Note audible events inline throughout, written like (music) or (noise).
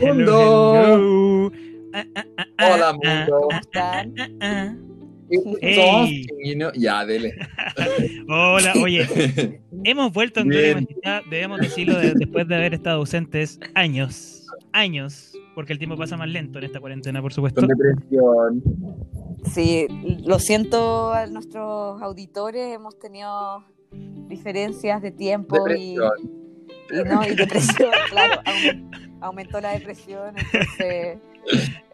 Mundo. hello. Hola, mundo. ah, están? (laughs) Hey. Ya, dele. (laughs) Hola, oye, (laughs) hemos vuelto en debemos decirlo de- después de haber estado ausentes años, años, porque el tiempo pasa más lento en esta cuarentena, por supuesto. Con depresión. Sí, lo siento a nuestros auditores, hemos tenido diferencias de tiempo y, Depresión. y no, y depresión, claro, aumen- aumentó la depresión, entonces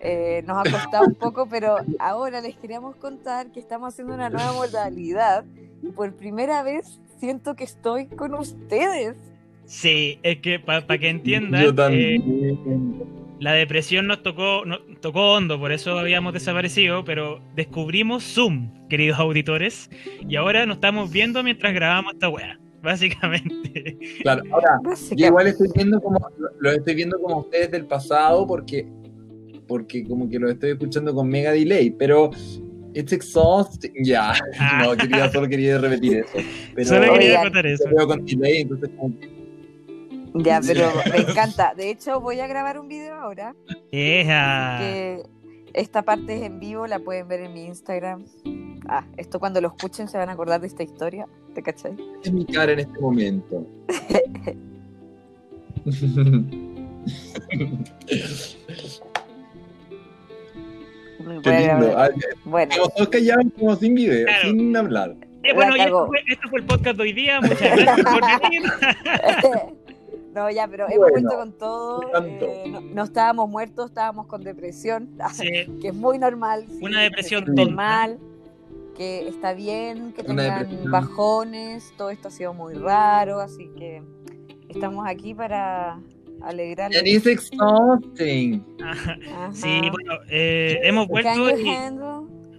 eh, nos ha costado un poco, pero ahora les queríamos contar que estamos haciendo una nueva modalidad y por primera vez siento que estoy con ustedes. Sí, es que para que entiendan, Yo eh, la depresión nos tocó, nos tocó hondo, por eso habíamos desaparecido, pero descubrimos Zoom, queridos auditores, y ahora nos estamos viendo mientras grabamos esta weá, (laughs) básicamente. Claro, ahora, yo Básicamente. igual estoy viendo como, lo estoy viendo como ustedes del pasado porque, porque como que lo estoy escuchando con mega delay, pero it's exhausting. Ya, (laughs) no, quería, solo quería repetir eso. Pero Solo quería Oigan, contar eso. lo veo con delay, entonces como que- Ya, pero (laughs) me encanta. De hecho, voy a grabar un video ahora. Ea. que esta parte es en vivo, la pueden ver en mi Instagram. Ah, esto cuando lo escuchen se van a acordar de esta historia, ¿te cachai? es mi cara en este momento. Ah, Bueno, Estamos todos callados como sin video, Claro. sin hablar. Eh, bueno, esto fue, esto fue el podcast de hoy día. Muchas gracias por venir. (laughs) no, ya, pero hemos Bueno, vuelto con todo. eh, no, no estábamos muertos, estábamos con depresión, (laughs) Sí, que es muy normal. sí, Una depresión se sienten tonta. mal, que está bien, que Una tengan depresión. bajones, todo esto ha sido muy raro, así que estamos aquí para alegrarles. And it's exhausting. Sí, bueno, eh, hemos vuelto y,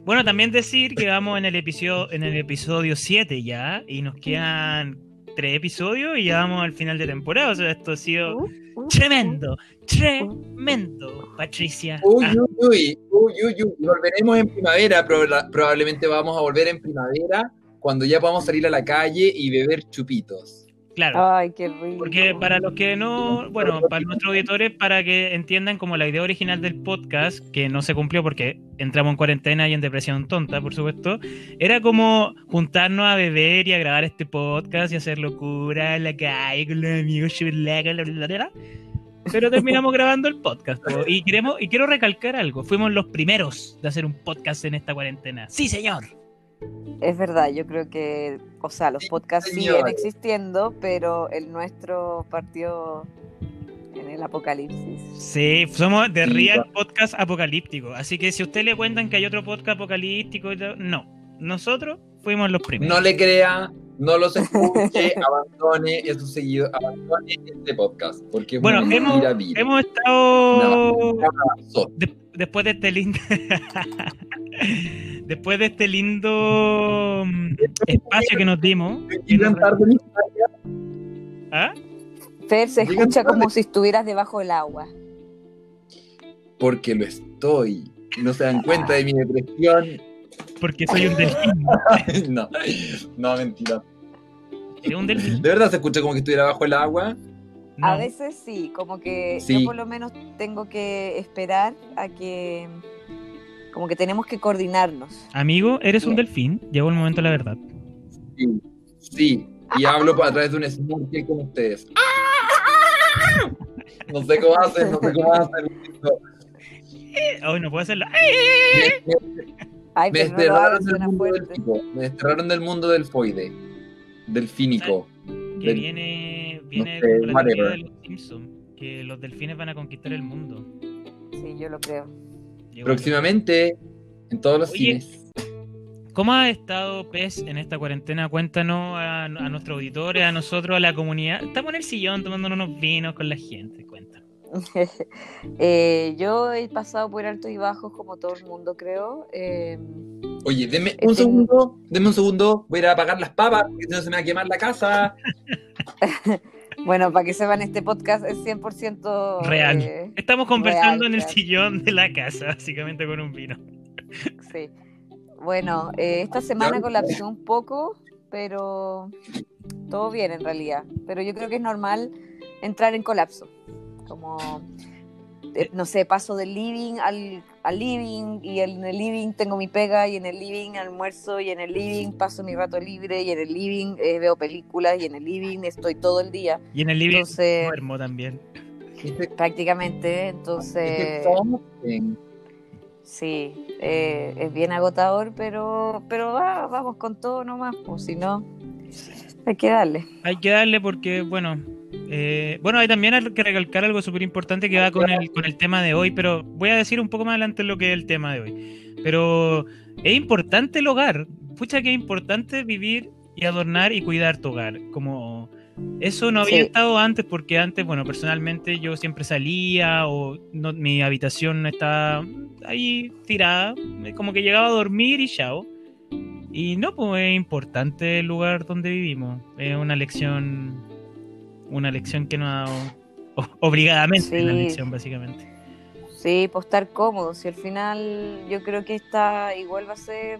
bueno, también decir que vamos en el episodio en el episodio 7 ya y nos quedan tres episodios y ya vamos al final de temporada, o sea, esto ha sido Uh, uh, tremendo, tremendo, Patricia. Uy, Ah, uy, uy, uy, uy, uy. Volveremos en primavera, proba- probablemente vamos a volver en primavera cuando ya podamos salir a la calle y beber chupitos. Claro. Ay, qué rico. Porque para los que no, bueno, para nuestros auditores, para que entiendan como la idea original del podcast, que no se cumplió porque entramos en cuarentena y en depresión tonta, por supuesto, era como juntarnos a beber y a grabar este podcast y hacer locura en la calle con los amigos, pero terminamos (laughs) grabando el podcast. po. Y queremos, y quiero recalcar algo, fuimos los primeros de hacer un podcast en esta cuarentena. Sí, señor. Es verdad, yo creo que, o sea, los podcasts señor. siguen existiendo, pero el nuestro partió en el apocalipsis. Sí, somos de Real Podcast Apocalíptico. Así que si a usted le cuentan que hay otro podcast apocalíptico, no. Nosotros fuimos los primeros. No le crea, no los escuche, (laughs) abandone esos seguidores, abandone este podcast. Porque Bueno, hemos, mentira vil. hemos estado. So- de- después de este lindo. (laughs) después de este lindo mm, espacio que nos dimos. que nos- ¿Ah? Fer, se escucha tarde. como si estuvieras debajo del agua. Porque lo estoy. No se dan cuenta de mi depresión. Porque soy un delfín. (laughs) no, no, mentira. ¿Es un delfín? ¿De verdad se escucha como que estuviera bajo el agua? No. A veces sí, como que Sí. yo por lo menos tengo que esperar a que, como que tenemos que coordinarnos. Amigo, eres un delfín. Llegó el momento de la verdad. Sí. Sí. Y hablo a través de un snorkel con ustedes. No sé cómo hacen, no sé cómo hacen. Hoy no puedo hacerlo. Me, Ay, no desterraron del mundo del fico. Me desterraron del mundo del foide. Del fínico. Que Del- viene, viene sé, como la teoría whatever. de los Simpsons. Que los delfines van a conquistar el mundo. Sí, yo lo creo. Llegó Próximamente en todos los Oye, cines. ¿Cómo ha estado PES en esta cuarentena? Cuéntanos a, a nuestros auditores, a nosotros, a la comunidad. Estamos en el sillón tomándonos unos vinos con la gente. Cuéntanos. (laughs) Eh, yo he pasado por altos y bajos como todo el mundo, creo. Eh, Oye, deme tengo- un segundo, deme un segundo, voy a ir a apagar las papas, porque si no se me va a quemar la casa. (laughs) bueno, para que sepan, este podcast es 100% Real. eh, Estamos conversando Real, en el sillón de la casa, básicamente con un vino. sí. Bueno, eh, esta semana colapsó un poco, pero todo bien en realidad. Pero yo creo que es normal entrar en colapso. Como eh, no sé, paso del living al, al living y en el living tengo mi pega y en el living almuerzo y en el living paso mi rato libre y en el living eh, veo películas y en el living estoy todo el día. Y en el living Entonces- duermo también. Prácticamente, Es entonces... Sí, eh, es bien agotador, pero, pero va- vamos con todo nomás, pues si no, hay que darle. Hay que darle porque, bueno, eh, bueno, hay también hay que recalcar algo súper importante que va con el, con el tema de hoy, pero voy a decir un poco más adelante lo que es el tema de hoy. Pero es importante el hogar, pucha que es importante vivir y adornar y cuidar tu hogar, como eso no había Sí. estado antes porque antes, bueno, personalmente yo siempre salía o no, mi habitación estaba ahí tirada, como que llegaba a dormir y chao. Y no, pues es importante el lugar donde vivimos. Es una lección, una lección que nos ha dado o- obligadamente Sí. una lección, básicamente. Sí, pues estar cómodo, si al final yo creo que esta igual va a ser,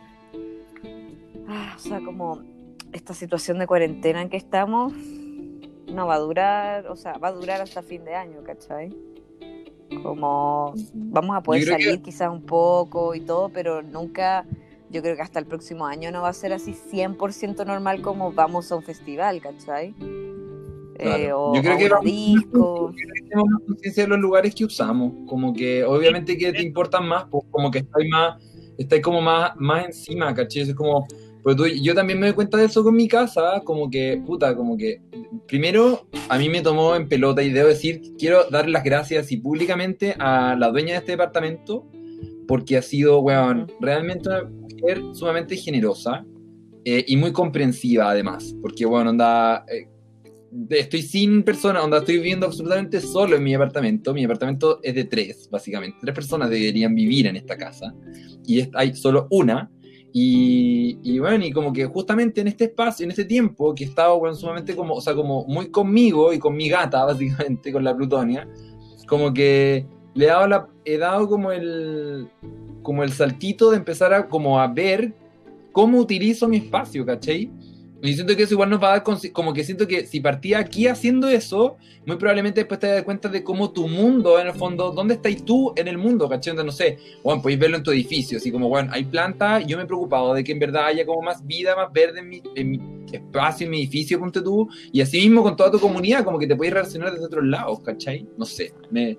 ah, o sea, como esta situación de cuarentena en que estamos, no va a durar, o sea, va a durar hasta fin de año, ¿cachai? Como vamos a poder Yo creo que- salir quizás un poco y todo, pero nunca, yo creo que hasta el próximo año no va a ser así 100% normal como vamos a un festival, ¿cachai? Claro. Eh, o Yo creo a que disco. tenemos más conciencia de los lugares que usamos. Como que obviamente que te importan más, pues como que estáis más, estáis como más, más encima, ¿cachai? Es como, pues tú- yo también me doy cuenta de eso con mi casa, como que, puta, como que, primero, a mí me tomó en pelota y debo decir, quiero dar las gracias y públicamente a la dueña de este departamento, porque ha sido, weón, realmente una mujer sumamente generosa eh, y muy comprensiva además, porque, bueno, anda... eh, estoy sin persona, onda, estoy viviendo absolutamente solo en mi apartamento. Mi apartamento es de tres, básicamente. Tres personas deberían vivir en esta casa. Y hay solo una. Y, y bueno, y como que justamente en este espacio, en este tiempo, que he estado, bueno, sumamente como, o sea, como muy conmigo y con mi gata, (laughs) básicamente, con la Plutonia, como que le he dado, la, he dado como el, como el saltito de empezar a, como a ver cómo utilizo mi espacio, ¿cachai? Y siento que eso igual nos va a dar, como que siento que si partía aquí haciendo eso, muy probablemente después te das cuenta de cómo tu mundo, en el fondo, ¿dónde estás tú en el mundo? ¿Cachai? No sé, bueno, podéis verlo en tu edificio, así como, bueno, hay plantas, yo me he preocupado de que en verdad haya como más vida, más verde en mi, en mi espacio, en mi edificio, ponte tú, y así mismo con toda tu comunidad, como que te puedes relacionar desde otros lados, ¿cachai? No sé, me,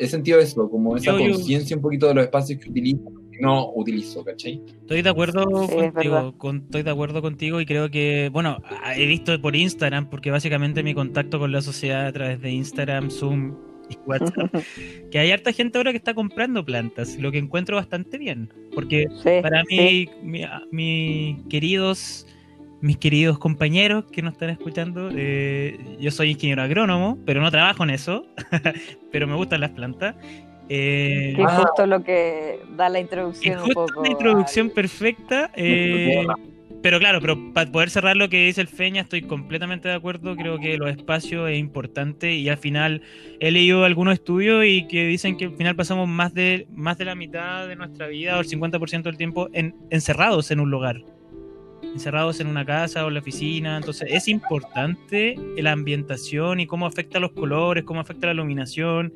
he sentido eso, como esa conciencia un poquito de los espacios que utilizo y no utilizo, ¿cachai? Estoy de acuerdo Sí, es contigo, con- estoy de acuerdo contigo y creo que, bueno, he visto por Instagram, porque básicamente mi contacto con la sociedad a través de Instagram, Zoom y (laughs) WhatsApp, (laughs) que hay harta gente ahora que está comprando plantas, lo que encuentro bastante bien, porque Sí, para sí. mí, mi- mis queridos, mis queridos compañeros que nos están escuchando, eh, yo soy ingeniero agrónomo, pero no trabajo en eso, (laughs) pero me gustan las plantas. Eh, Que es Ah. justo lo que da la es introducción un justo poco. una introducción perfecta. eh, pero claro, pero para poder cerrar lo que dice el Feña, estoy completamente de acuerdo. Creo que los espacios es importante y al final he leído algunos estudios y que dicen que al final pasamos más de, más de la mitad de nuestra vida o el 50% del tiempo en- encerrados en un lugar. Encerrados en una casa o en la oficina. Entonces es importante la ambientación y cómo afecta los colores, cómo afecta la iluminación.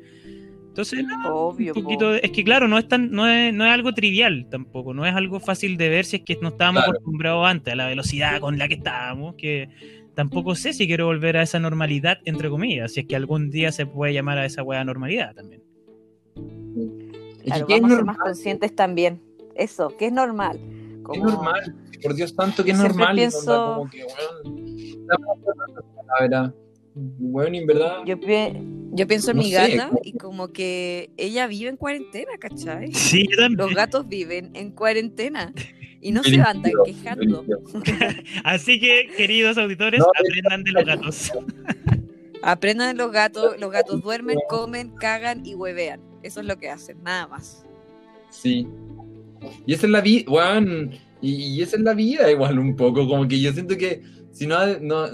Entonces, Obvio. un po. poquito de- es que claro, no es tan, no es, no es algo trivial tampoco, no es algo fácil de ver si es que no estábamos Claro. acostumbrados antes a la velocidad con la que estábamos, que tampoco sé si quiero volver a esa normalidad, entre comillas, si es que algún día se puede llamar a esa weá normalidad también. Es Claro, que ¿qué es vamos a ser más conscientes también. Eso, que es normal. Es Como- normal, por Dios santo que es normal. pienso- como que, weón, la palabra, weón, en verdad. Yo, pi- yo pienso en No mi sé, gata como- y como que ella vive en cuarentena, ¿cachai? Sí, yo también. Los gatos viven en cuarentena y no (laughs) se Bendito, andan quejando. (laughs) Así que, (laughs) queridos auditores, No, aprendan de los gatos. Aprendan de los gatos, los gatos duermen, comen, cagan y huevean. Eso es lo que hacen, nada más. Sí. Y esa es la vida, weón. Y, y esa es la vida, igual, un poco. Como que yo siento que si no, no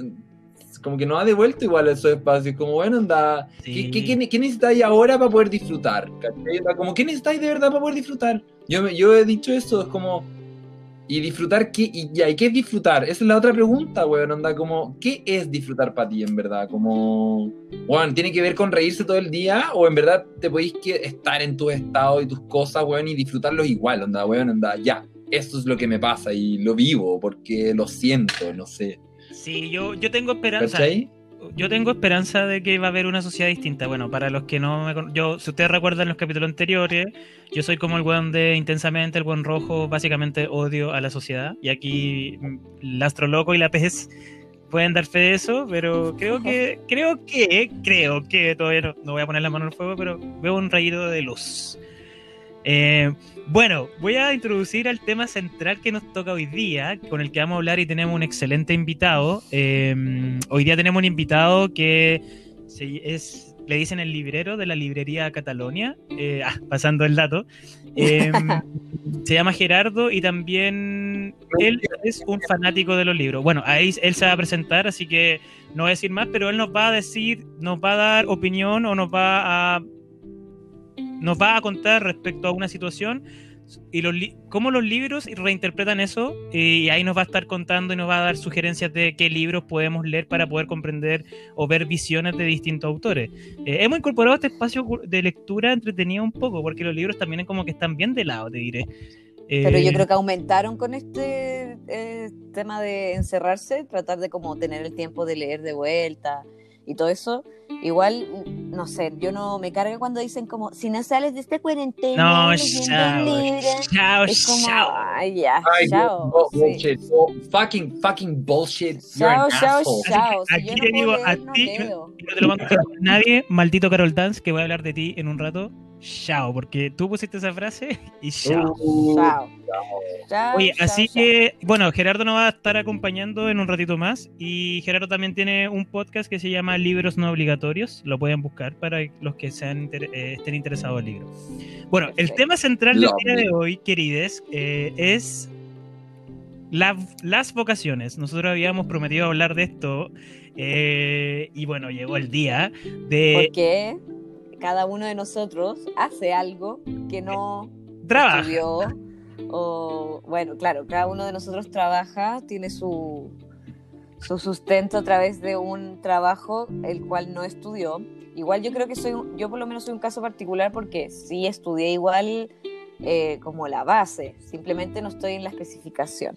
como que no ha devuelto igual esos espacios. Como, bueno, anda. Sí. ¿Qué, qué, qué, qué necesitáis ahora para poder disfrutar? Como, ¿qué necesitáis de verdad para poder disfrutar? Yo, yo he dicho eso, es como. Y disfrutar, ¿qué, y, ya, ¿y qué es disfrutar? Esa es la otra pregunta, weón. Onda, como, ¿qué es disfrutar para ti, en verdad? Como, weón, ¿tiene que ver con reírse todo el día? ¿O en verdad te podéis que estar en tu estado y tus cosas, weón, y disfrutarlos igual? Onda, weón, onda, ya. Esto es lo que me pasa y lo vivo porque lo siento, no sé. Sí, yo, yo tengo esperanza. ¿Cachai? Yo tengo esperanza de que va a haber una sociedad distinta. Bueno, para los que no me con- yo, si ustedes recuerdan los capítulos anteriores, yo soy como el weón de intensamente, el buen rojo, básicamente odio a la sociedad. Y aquí mm, el astro loco y la pez pueden dar fe de eso, pero creo que, creo que, creo que todavía no, no voy a poner la mano en el fuego, pero veo un rayito de luz. Eh, bueno, voy a introducir al tema central que nos toca hoy día, con el que vamos a hablar y tenemos un excelente invitado. Eh, hoy día tenemos un invitado que se- es, le dicen el librero de la librería Catalonia, eh, ah, pasando el dato. (laughs) Se llama Gerardo y también él es un fanático de los libros. Bueno, ahí él se va a presentar, así que no voy a decir más, pero él nos va a decir, nos va a dar opinión o nos va a nos va a contar respecto a una situación y los cómo los libros reinterpretan eso y ahí nos va a estar contando y nos va a dar sugerencias de qué libros podemos leer para poder comprender o ver visiones de distintos autores. Eh, hemos incorporado este espacio de lectura entretenido un poco porque los libros también es como que están bien de lado, te diré. Pero Eh, yo creo que aumentaron con este eh, tema de encerrarse, tratar de como tener el tiempo de leer de vuelta y todo eso. Igual, no sé, yo no me carga cuando dicen como, si no sales de esta cuarentena, No, chao, libro", chao, es como, chao. ay, ya, Ay, chao. sí. bullshit. Oh, fucking, fucking bullshit. Chao, chao, chao. Si Aquí yo no te digo a no ti, no te lo van a nadie, maldito Carol Dance, que voy a hablar de ti en un rato. Chao, porque tú pusiste esa frase (laughs) y chao. Uh, Chao. Chao, Oye, chao, así chao. que, bueno, Gerardo nos va a estar acompañando en un ratito más. Y Gerardo también tiene un podcast que se llama Libros No Obligatorios. Lo pueden buscar para los que sean inter- eh, estén interesados en el libro. Bueno, el tema central del día de hoy, querides, eh, es la- las vocaciones. Nosotros habíamos prometido hablar de esto. eh, y bueno, llegó el día de Porque cada uno de nosotros hace algo que no estudió o bueno, claro, cada uno de nosotros trabaja, tiene su su sustento a través de un trabajo el cual no estudió. Igual yo creo que soy un- yo por lo menos soy un caso particular porque sí estudié igual eh, como la base, simplemente no estoy en la especificación,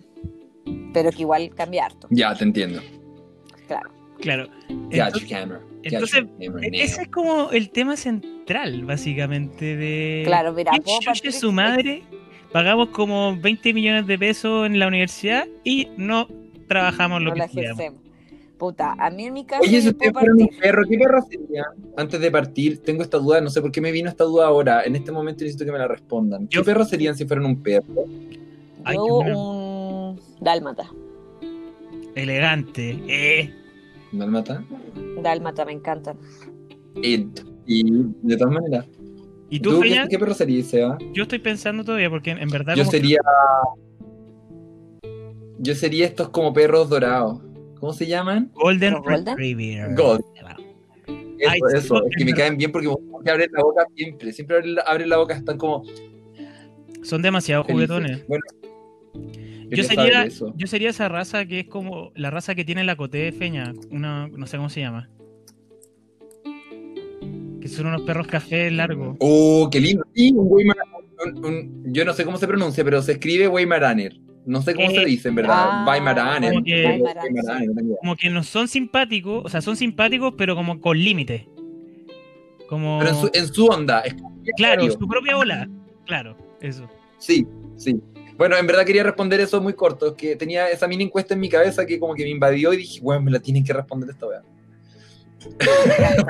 pero que igual cambia harto, Ya, te entiendo. claro. Claro. Entonces, camera. Camera now. ese es como el tema central, básicamente, de... Claro, mira, ¿Quién puedo chucha partir su madre? Pagamos como 20 millones de pesos en la universidad y no trabajamos lo no que ejercemos. Puta, a mí en mi caso Oye, si yo ustedes fueran un perro, ¿qué perro serían? Antes de partir, tengo esta duda, no sé por qué me vino esta duda ahora. En este momento necesito que me la respondan. ¿Qué Yo- perro serían si fueran un perro? Yo un dálmata. Elegante. Eh. ¿Me mata? Dálmata, me encantan. Y, y de todas maneras. ¿Y tú, qué, Feña? qué perro serías, Seba? Yo estoy pensando todavía porque en verdad... Yo que- sería. Yo sería estos como perros dorados. ¿Cómo se llaman? Golden ¿Los Golden? Retriever. Gold. Eso, Ay, eso. Es que me caen bien porque que abren la boca siempre. Siempre abren la, abren la boca, están como. Son demasiado juguetones. Bueno. Yo sería, yo sería esa raza que es como la raza que tiene la cote de feña. Una, no sé cómo se llama. Que son unos perros café largos. Oh, qué lindo. Sí, un Weimar- un- un- yo no sé cómo se pronuncia, pero se escribe Weimaraner. No sé cómo Eh, se dice, en verdad. ah, Weimaraner. como que- Weimaraner, Weimaraner, no tengo idea. Como que no son simpáticos, o sea, son simpáticos, pero como con límite. Como. Pero en su, en su onda. es Claro, su propia ola. Claro, eso. Sí, sí. Bueno, en verdad quería responder eso muy corto. Es que tenía esa mini encuesta en mi cabeza que como que me invadió y dije, bueno, me la tienen que responder esta vez. (laughs)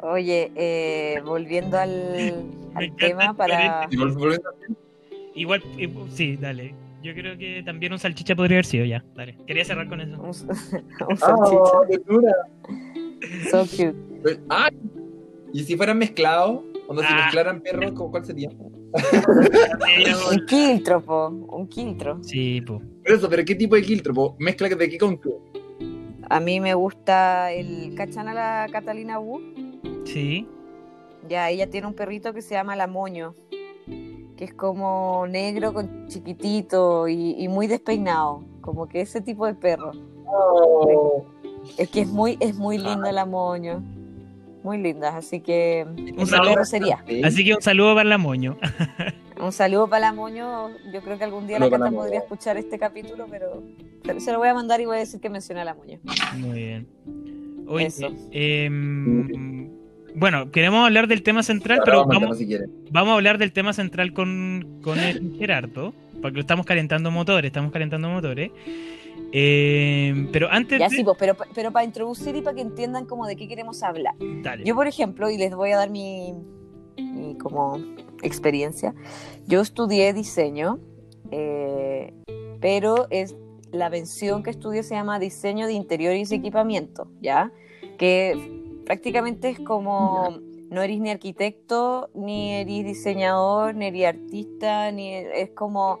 Oye, eh, volviendo al, (laughs) al tema para... Igual, eh, sí, dale. Yo creo que también un salchicha podría haber sido ya. Dale. Quería cerrar con eso. Un, (laughs) un Ah, salchicha. qué dura. So cute. Ah, y si fueran mezclados, cuando si Ah. mezclaran perros, ¿cómo- ¿cuál sería? (laughs) Un quiltro, po. Un quiltro. Sí, pues. Por eso, pero ¿qué tipo de quiltro? po? ¿Mezcla de qué con qué? A mí me gusta el... ¿Cachan a la Catalina Wu? Sí. Ya, ella tiene un perrito que se llama La Moño. que es como negro con chiquitito y, y muy despeinado, como que ese tipo de perro. Oh. Es que es muy, es muy linda la moño. Muy linda, así que Un saludo. sería. Así que un saludo para la moño. (laughs) Un saludo para la moño. Yo creo que algún día la Saludo Cata podría escuchar este capítulo, pero se lo voy a mandar y voy a decir que menciona a la moño. Muy bien. Oye, Eso. em, bueno, queremos hablar del tema central, Ahora pero vamos si vamos a hablar del tema central con, con el Gerardo, porque estamos calentando motores, estamos calentando motores. Em, pero antes Ya de... sí, pues, pero, pero para introducir y para que entiendan como de qué queremos hablar. Dale. Yo, por ejemplo, y les voy a dar mi, mi como experiencia, yo estudié diseño, eh, pero es la mención que estudio se llama diseño de interiores y equipamiento, ¿ya? Que prácticamente es como no eres ni arquitecto, ni eres diseñador, ni eres artista, ni es como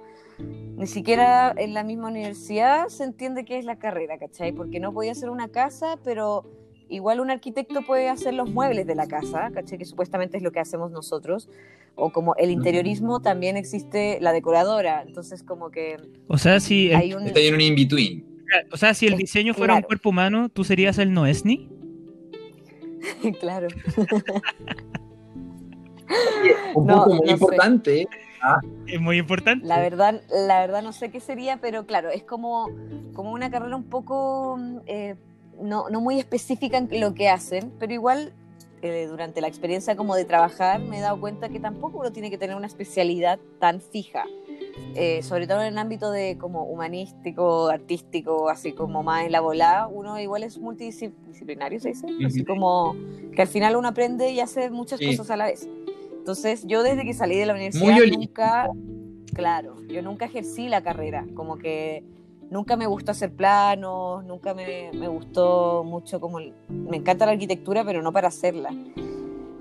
ni siquiera en la misma universidad se entiende qué es la carrera, ¿cachai? Porque no podía hacer una casa, pero igual un arquitecto puede hacer los muebles de la casa, ¿cachai? Que supuestamente es lo que hacemos nosotros. O como el interiorismo también existe la decoradora, entonces como que O sea, si el, hay un... Está en un in-between. o sea, si el diseño fuera un cuerpo humano, ¿tú serías el Noesni? (laughs) claro. (laughs) Un No, punto muy no sé. Importante. Es muy importante. La verdad, la verdad no sé qué sería, pero claro, es como, como una carrera un poco eh, no, no muy específica en lo que hacen, pero igual eh, durante la experiencia como de trabajar me he dado cuenta que tampoco uno tiene que tener una especialidad tan fija. Eh, sobre todo en el ámbito de como humanístico, artístico, así como más en la volada, uno igual es multidisciplinario, se dice, así como que al final uno aprende y hace muchas Sí. cosas a la vez. Entonces, yo desde que salí de la universidad Muy nunca, claro, yo nunca ejercí la carrera, como que nunca me gustó hacer planos, nunca me, me gustó mucho como, me encanta la arquitectura, pero no para hacerla.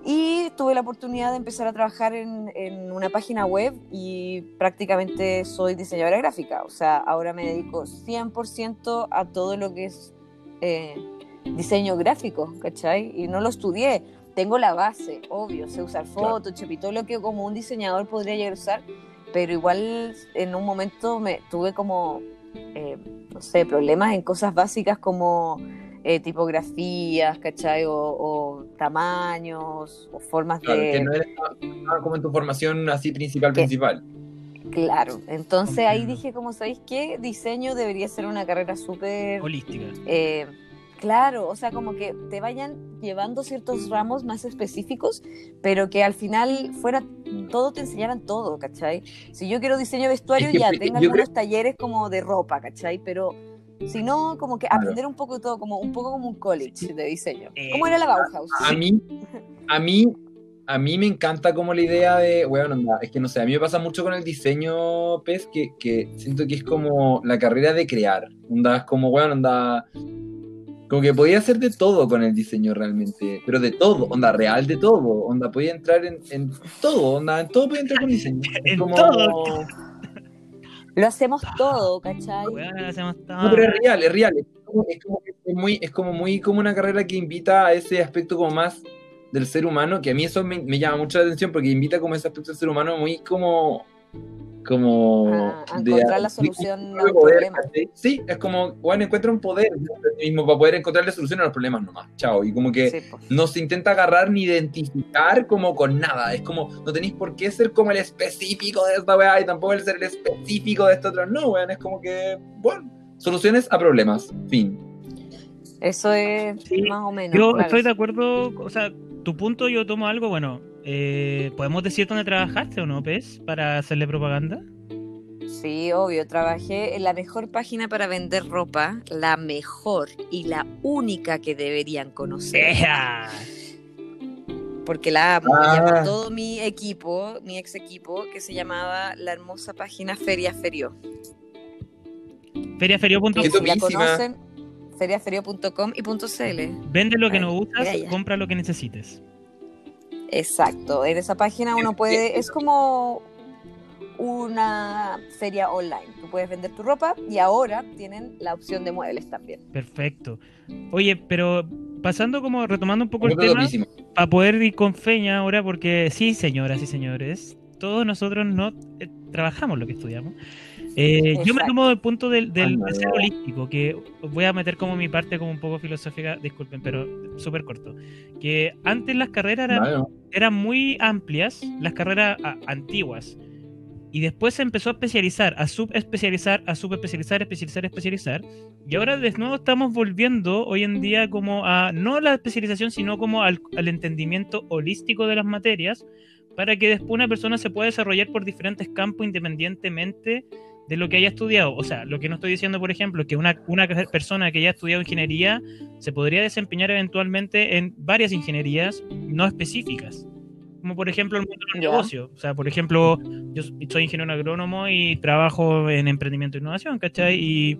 Y tuve la oportunidad de empezar a trabajar en, en una página web y prácticamente soy diseñadora gráfica, o sea, ahora me dedico 100% a todo lo que es eh, diseño gráfico, ¿cachai? Y no lo estudié, tengo la base, obvio, sé usar Claro. Photoshop y todo lo que como un diseñador podría llegar a usar, pero igual en un momento me tuve como, eh, no sé, problemas en cosas básicas como eh, tipografías, ¿cachai? O, o tamaños, o formas Claro, de... que no era como en tu formación así principal, ¿Qué? principal. Claro, entonces ahí dije, como sabéis qué, diseño debería ser una carrera súper... Holística. eh, claro, o sea, como que te vayan llevando ciertos ramos más específicos, pero que al final fuera todo, te enseñaran todo, ¿cachai? Si yo quiero diseño de vestuario, Es que ya tengo creo- algunos talleres como de ropa, ¿cachai? Pero si no, como que Claro. aprender un poco de todo, como un poco como un college de diseño. Eh, ¿Cómo era la Bauhaus? A mí, a mí, a mí me encanta como la idea de, bueno, es que no sé, a mí me pasa mucho con el diseño, Pez, que, que siento que es como la carrera de crear. Onda, es como, bueno, onda, como que podía hacer de todo con el diseño realmente, pero de todo, onda, real de todo, onda, podía entrar en, en todo, onda, en todo podía entrar con diseño. Es (laughs) En como- todo. Lo hacemos todo, ¿cachai? Weón, hacemos todo. No, pero es real, es real. Es como, es como es muy, es como muy como una carrera que invita a ese aspecto como más del ser humano, que a mí eso me, me llama mucho la atención porque invita como ese aspecto del ser humano muy como como A- a de- encontrar la solución de a un poder, problema. ¿cachai? Sí, es como, bueno, encuentra un poder mismo para poder encontrarle solución a los problemas nomás. Chao. Y como que Sí, no se intenta agarrar ni identificar como con nada. Es como, no tenéis por qué ser como el específico de esta weá y tampoco el ser el específico de esta otra. No, weón, es como que, bueno, soluciones a problemas. Fin. Eso es Sí, más o menos. Yo claro. estoy de acuerdo, o sea, tu punto yo tomo algo, bueno, eh, ¿podemos decir dónde trabajaste o no, Pez, para hacerle propaganda? Sí, obvio. Trabajé en la mejor página para vender ropa, la mejor y la única que deberían conocer. Porque la amo. Ah. Todo mi equipo, mi ex equipo, que se llamaba la hermosa página Feria Ferio. Feriaferio.com. Si la conocen, feriaferio.com y .cl. Vende lo que Ay, no usas, compra lo que necesites. Exacto. En esa página uno puede, es como una feria online. Tú puedes vender tu ropa y ahora tienen la opción de muebles también. Perfecto. Oye, pero pasando como, retomando un poco el tema, para poder ir con feña ahora, porque sí, señoras y señores, todos nosotros no eh, trabajamos lo que estudiamos. Eh, yo me tomo el punto del, del de ser holístico, que voy a meter como mi parte como un poco filosófica, disculpen, pero súper corto. Que antes las carreras eran, Vale, eran muy amplias, las carreras a- antiguas. Y después se empezó a especializar, a subespecializar, a subespecializar, especializar, especializar. Y ahora de nuevo estamos volviendo hoy en día como a, no la especialización, sino como al, al entendimiento holístico de las materias, para que después una persona se pueda desarrollar por diferentes campos independientemente de lo que haya estudiado. O sea, lo que no estoy diciendo, por ejemplo, que una, una persona que haya estudiado ingeniería se podría desempeñar eventualmente en varias ingenierías no específicas. Como por ejemplo el mundo del negocio. O sea, por ejemplo, yo soy ingeniero agrónomo y trabajo en emprendimiento e innovación, ¿cachai? Y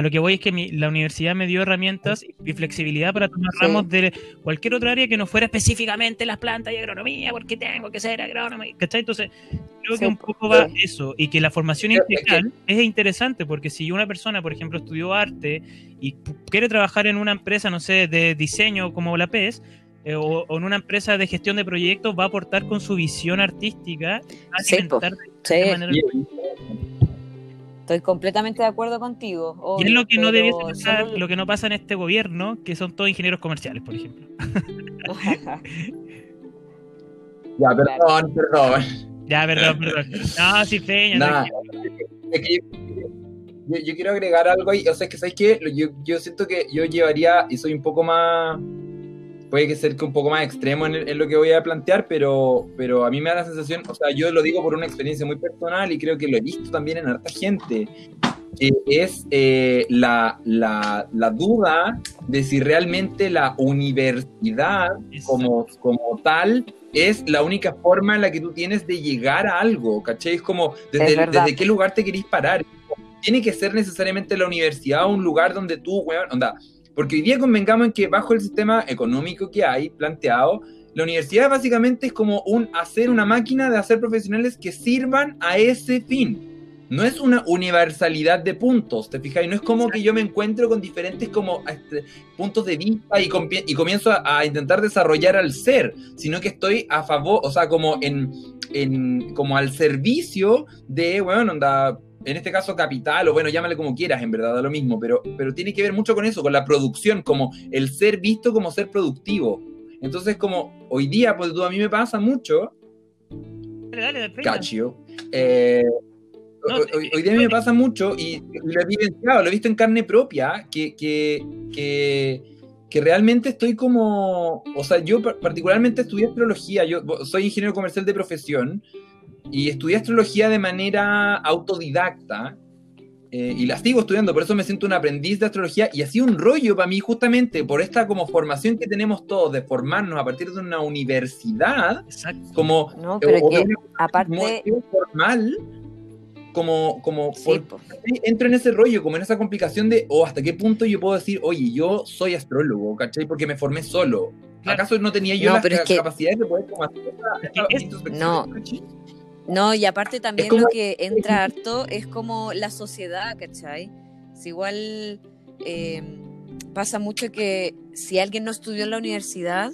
a lo que voy es que mi- la universidad me dio herramientas y, flexibilidad para tomar Sí. ramos de cualquier otra área que no fuera específicamente las plantas y agronomía, porque tengo que ser agrónomo, ¿cachai? Entonces, creo Sí, que un poco va sí. eso, y que la formación integral es interesante, porque si una persona, por ejemplo, estudió arte y quiere trabajar en una empresa, no sé, de diseño como la PES, eh, o, o en una empresa de gestión de proyectos, va a aportar con su visión artística a alimentar de manera estoy completamente de acuerdo contigo. Y es obvio, lo que no debiese pasar, solo- lo que no pasa en este gobierno, que son todos ingenieros comerciales, por ejemplo. (laughs) Ya, perdón, perdón. Ya, perdón, perdón. No, sí, feña. Tranquilo. Es que yo, yo- yo quiero agregar algo ahí. O sea, es que ¿sabes qué? Yo, yo siento que yo llevaría, y soy un poco más. Puede que ser que un poco más extremo en, en lo que voy a plantear, pero, pero a mí me da la sensación, o sea, yo lo digo por una experiencia muy personal y creo que lo he visto también en harta gente, que es eh, la, la, la duda de si realmente la universidad como, como tal es la única forma en la que tú tienes de llegar a algo, ¿cachai? Es como desde, Es desde qué lugar te querís parar. Tiene que ser necesariamente la universidad un lugar donde tú, weón, onda. Porque hoy día convengamos en que bajo el sistema económico que hay planteado, la universidad básicamente es como un hacer una máquina de hacer profesionales que sirvan a ese fin. No es una universalidad de puntos, ¿te fijas? No es como que yo me encuentro con diferentes como este, puntos de vista y, y comienzo a, a intentar desarrollar al ser, sino que estoy a favor, o sea, como en, en como al servicio de, bueno, onda, en este caso capital, o bueno, llámale como quieras, en verdad, da lo mismo, pero, pero tiene que ver mucho con eso, con la producción, como el ser visto como ser productivo. Entonces, como hoy día, pues tú a mí me pasa mucho, Dale, dale, Cachio. Eh, No, hoy, hoy- hoy día a mí me pasa mucho y, lo he vivenciado, lo he visto en carne propia, que, que, que, que realmente estoy como, o sea, yo par- particularmente estudié astrología, yo soy ingeniero comercial de profesión y estudié astrología de manera autodidacta. eh, y la sigo estudiando, por eso me siento un aprendiz de astrología y ha sido un rollo para mí justamente por esta como formación que tenemos todos de formarnos a partir de una universidad, Exacto. como No, pero de que una aparte, muy formal, como, como sí, por- po. entro en ese rollo, como en esa complicación de, o hasta qué punto yo puedo decir, oye, yo soy astrólogo, ¿cachai? Porque me formé solo. Claro. ¿Acaso no tenía yo No, es ca- que- capacidades de poder como hacer esa, Es que esa es- introspección, No. No, y aparte también como- lo que entra harto es como la sociedad, ¿cachai? Si igual eh, pasa mucho que si alguien no estudió en la universidad,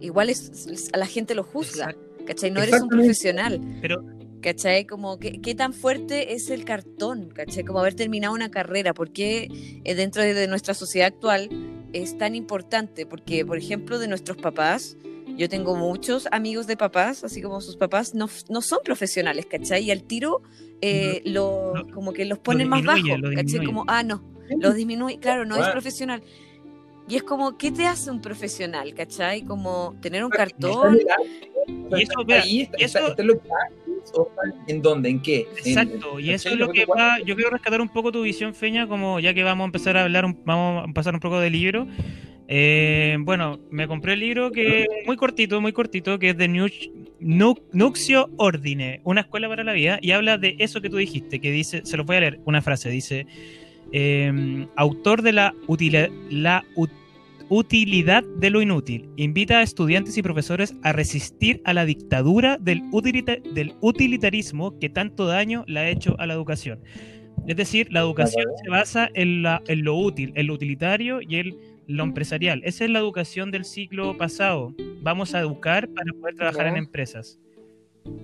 igual es, es- a la gente lo juzga, ¿cachai? No eres un profesional, Pero ¿cachai? Como, ¿qué, qué tan fuerte es el cartón, ¿cachai? Como haber terminado una carrera, ¿por qué eh, dentro de, de nuestra sociedad actual es tan importante? Porque, por ejemplo, de nuestros papás, yo tengo muchos amigos de papás, así como sus papás, no, no son profesionales, ¿cachai? Y al tiro eh, lo, lo- como que los ponen más disminuye, bajos, lo ¿cachai? Como, ah, no, los disminuye, claro, no es profesional. Y es como, ¿qué te hace un profesional, cachai? Como tener un cartón. Y eso, vea, y eso- en dónde, en qué. En- Exacto, y eso es lo que va, yo quiero rescatar un poco tu visión, Feña, como ya que vamos a empezar a hablar, vamos a pasar un poco del libro. Eh, bueno, me compré el libro que es muy cortito, muy cortito, que es de Nux- Nu- Nuxio Ordine, una escuela para la vida, y habla de eso que tú dijiste, que dice, se lo voy a leer, una frase, dice, eh, autor de la, utila- la ut- utilidad de lo inútil, invita a estudiantes y profesores a resistir a la dictadura del, utilita- del utilitarismo que tanto daño le ha hecho a la educación. Es decir, la educación se basa en, la- en lo útil, en lo utilitario y en lo empresarial. Esa es la educación del siglo pasado. Vamos a educar para poder trabajar en empresas.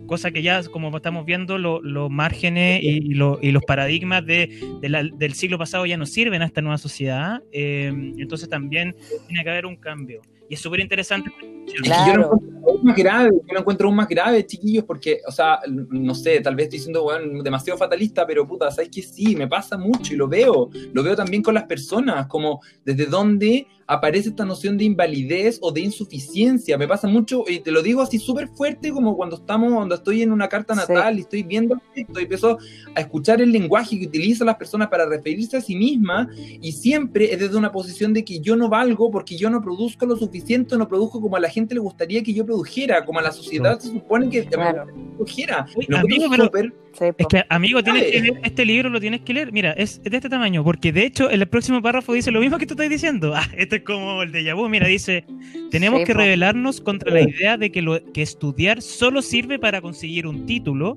Cosa que ya, como estamos viendo, los márgenes y, lo- y los paradigmas de, de la- del siglo pasado ya no sirven a esta nueva sociedad. eh, entonces también tiene que haber un cambio. Y es súper interesante. Es que yo Claro. lo encuentro aún más grave, yo lo encuentro aún más grave, chiquillos, porque, o sea, no sé, tal vez estoy siendo weón, demasiado fatalista, pero puta, ¿sabes que Sí, me pasa mucho y lo veo. Lo veo también con las personas, como desde dónde aparece esta noción de invalidez o de insuficiencia. Me pasa mucho, y te lo digo así súper fuerte, como cuando estamos, cuando estoy en una carta Sí. natal y estoy viendo esto y empiezo a escuchar el lenguaje que utilizan las personas para referirse a sí mismas y siempre es desde una posición de que yo no valgo porque yo no produzco lo suficiente, no produzco como a la gente le gustaría que yo produjera, como a la sociedad se supone que Claro. produjera. Lo amigo, pero- súper- Sí, Es que, amigo, tienes que leer este libro, lo tienes que leer. Mira, es de este tamaño, porque de hecho el próximo párrafo dice lo mismo que tú estás diciendo. (laughs) Ah, este es como el de Yabu. Mira, dice: Tenemos Sí, que rebelarnos contra la idea de que, lo, que estudiar solo sirve para conseguir un título,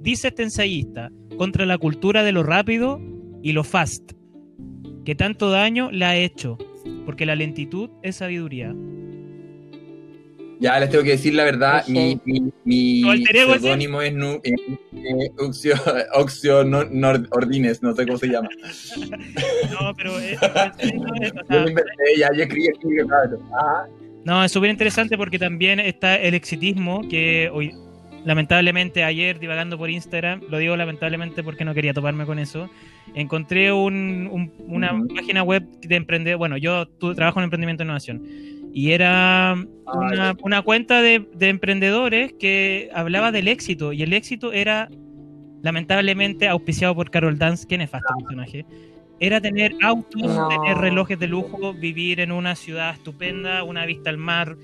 dice este ensayista, contra la cultura de lo rápido y lo fast, que tanto daño le ha hecho, porque la lentitud es sabiduría. Ya les tengo que decir la verdad, mi, mi, mi ¿Tu alter ego es seudónimo es, Nu- eh, eh, Oxio, Oxio no- Ordines, no sé cómo se llama. (laughs) No, pero es-. No, es súper interesante porque también está el exitismo que hoy, lamentablemente ayer divagando por Instagram, lo digo lamentablemente porque no quería toparme con eso, encontré un- un- una Ujú. página web de emprender, bueno, yo tu- trabajo en emprendimiento e innovación y era una, una cuenta de, de emprendedores que hablaba del éxito y el éxito era lamentablemente auspiciado por Carol Dance, que nefasto personaje. Era tener autos, No. tener relojes de lujo, vivir en una ciudad estupenda, una vista al mar.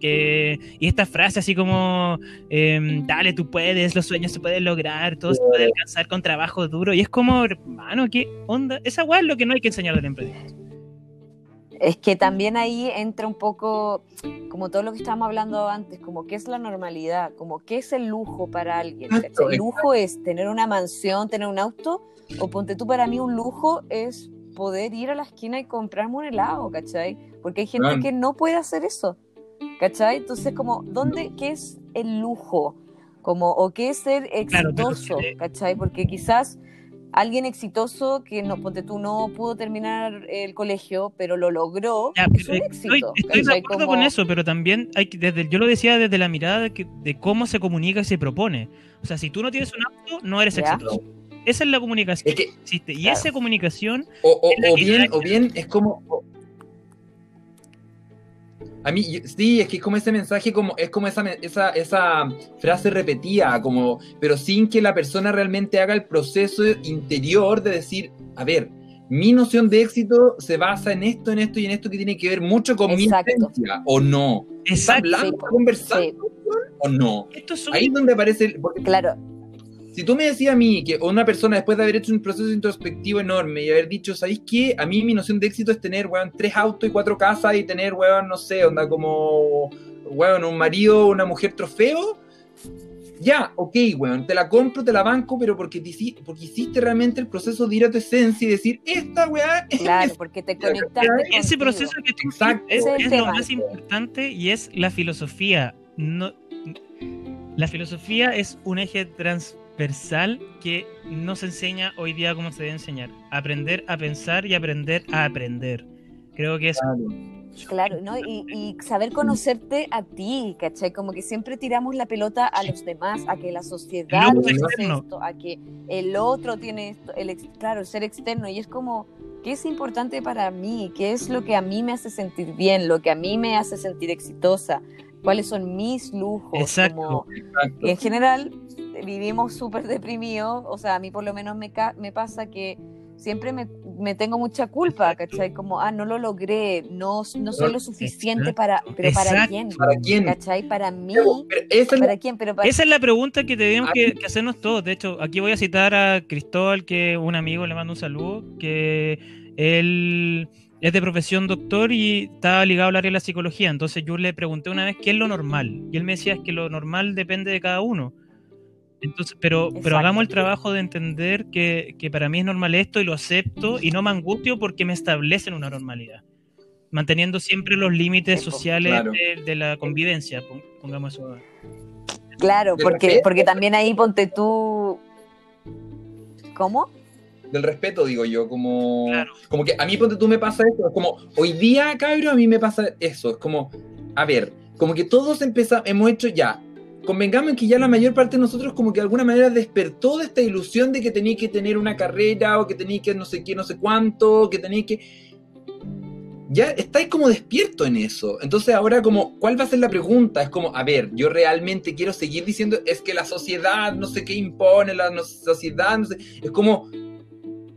Que, y esta frase así como, em, dale, tú puedes, los sueños se pueden lograr, todo se puede alcanzar con trabajo duro. Y es como, hermano, ¿qué onda? Esa weá es lo que no hay que enseñar del emprendimiento. Es que también ahí entra un poco como todo lo que estábamos hablando antes, como qué es la normalidad, como qué es el lujo para alguien. El lujo es tener una mansión, tener un auto, o ponte tú para mí un lujo es poder ir a la esquina y comprarme un helado, ¿cachai? Porque hay gente Claro. que no puede hacer eso, ¿cachai? Entonces, como, ¿dónde, qué es el lujo? Como, o qué es ser Claro, exitoso, que- ¿cachai? Porque quizás alguien exitoso que no, ponte tú, no pudo terminar el colegio, pero lo logró, Ya, es un estoy, éxito. estoy de acuerdo Como- con eso, pero también hay que, desde, yo lo decía desde la mirada de, que- de cómo se comunica y se propone. O sea, si tú no tienes un auto, no eres Ya. exitoso. Esa es la comunicación Es que, que existe. Y Claro. esa comunicación, o, o- o bien, o bien es como. o- a mí, yo- sí, es que es como ese mensaje, como, es como esa, me- esa, esa frase repetida, como, pero sin que la persona realmente haga el proceso interior de decir, a ver, mi noción de éxito se basa en esto, en esto y en esto que tiene que ver mucho con Exacto. mi esencia, o no. ¿Está exacto. hablando, Sí. conversando, Sí, o no? Esto es súper Ahí es donde aparece, el- porque claro, si tú me decías a mí que una persona después de haber hecho un proceso introspectivo enorme y haber dicho, ¿sabéis qué? A mí mi noción de éxito es tener, weón, tres autos y cuatro casas y tener, weón, no sé, onda como, weón, un marido, una mujer trofeo. Ya, ok, weón, te la compro, te la banco, pero porque, te hici- porque hiciste realmente el proceso de ir a tu esencia y decir, esta weá es claro, porque te conectaste ese contigo. proceso que tú Exacto. es, es lo más importante y es la filosofía. No, la filosofía es un eje transversal que no se enseña hoy día como se debe enseñar. Aprender a pensar y aprender a aprender. Creo que es Claro, ¿no? Y, y saber conocerte a ti, ¿cachai? Como que siempre tiramos la pelota a los demás, a que la sociedad externo. esto, a que el otro tiene esto, el ex- claro, el ser externo. Y es como, ¿qué es importante para mí? ¿Qué es lo que a mí me hace sentir bien? ¿Lo que a mí me hace sentir exitosa? ¿Cuáles son mis lujos? Exacto. Como- Exacto. en general vivimos súper deprimidos, o sea, a mí por lo menos me, ca- me pasa que siempre me, me tengo mucha culpa, ¿cachai? Como, ah, no lo logré, no, no soy lo suficiente para, pero ¿para quién? ¿Para quién? ¿Cachai? Para mí, es ¿para quién? Pero para... Esa es la pregunta que tenemos que, que hacernos todos. De hecho, aquí voy a citar a Cristóbal, que un amigo le mando un saludo, que él es de profesión doctor y está ligado al área de la psicología. Entonces yo le pregunté una vez qué es lo normal. Y él me decía es que lo normal depende de cada uno. Entonces, pero, pero hagamos el trabajo de entender que, que para mí es normal esto y lo acepto y no me angustio porque me establecen una normalidad. Manteniendo siempre los límites sociales claro. de, de la convivencia, pon- pongamos eso. Claro, porque, porque también ahí ponte tú. ¿Cómo? Del respeto, digo yo, como, Claro. como que a mí, ponte tú, me pasa eso. Es como, hoy día, cabrón, a mí me pasa eso. Es como, a ver, como que todos empezamos, hemos hecho ya. Convengamos en que ya la mayor parte de nosotros como que de alguna manera despertó de esta ilusión de que tenía que tener una carrera o que tenía que no sé qué, no sé cuánto, que tenía que... Ya estáis como despierto en eso. Entonces ahora como, ¿cuál va a ser la pregunta? Es como, a ver, yo realmente quiero seguir diciendo, es que la sociedad, no sé qué impone, la sociedad, no sé... Es como,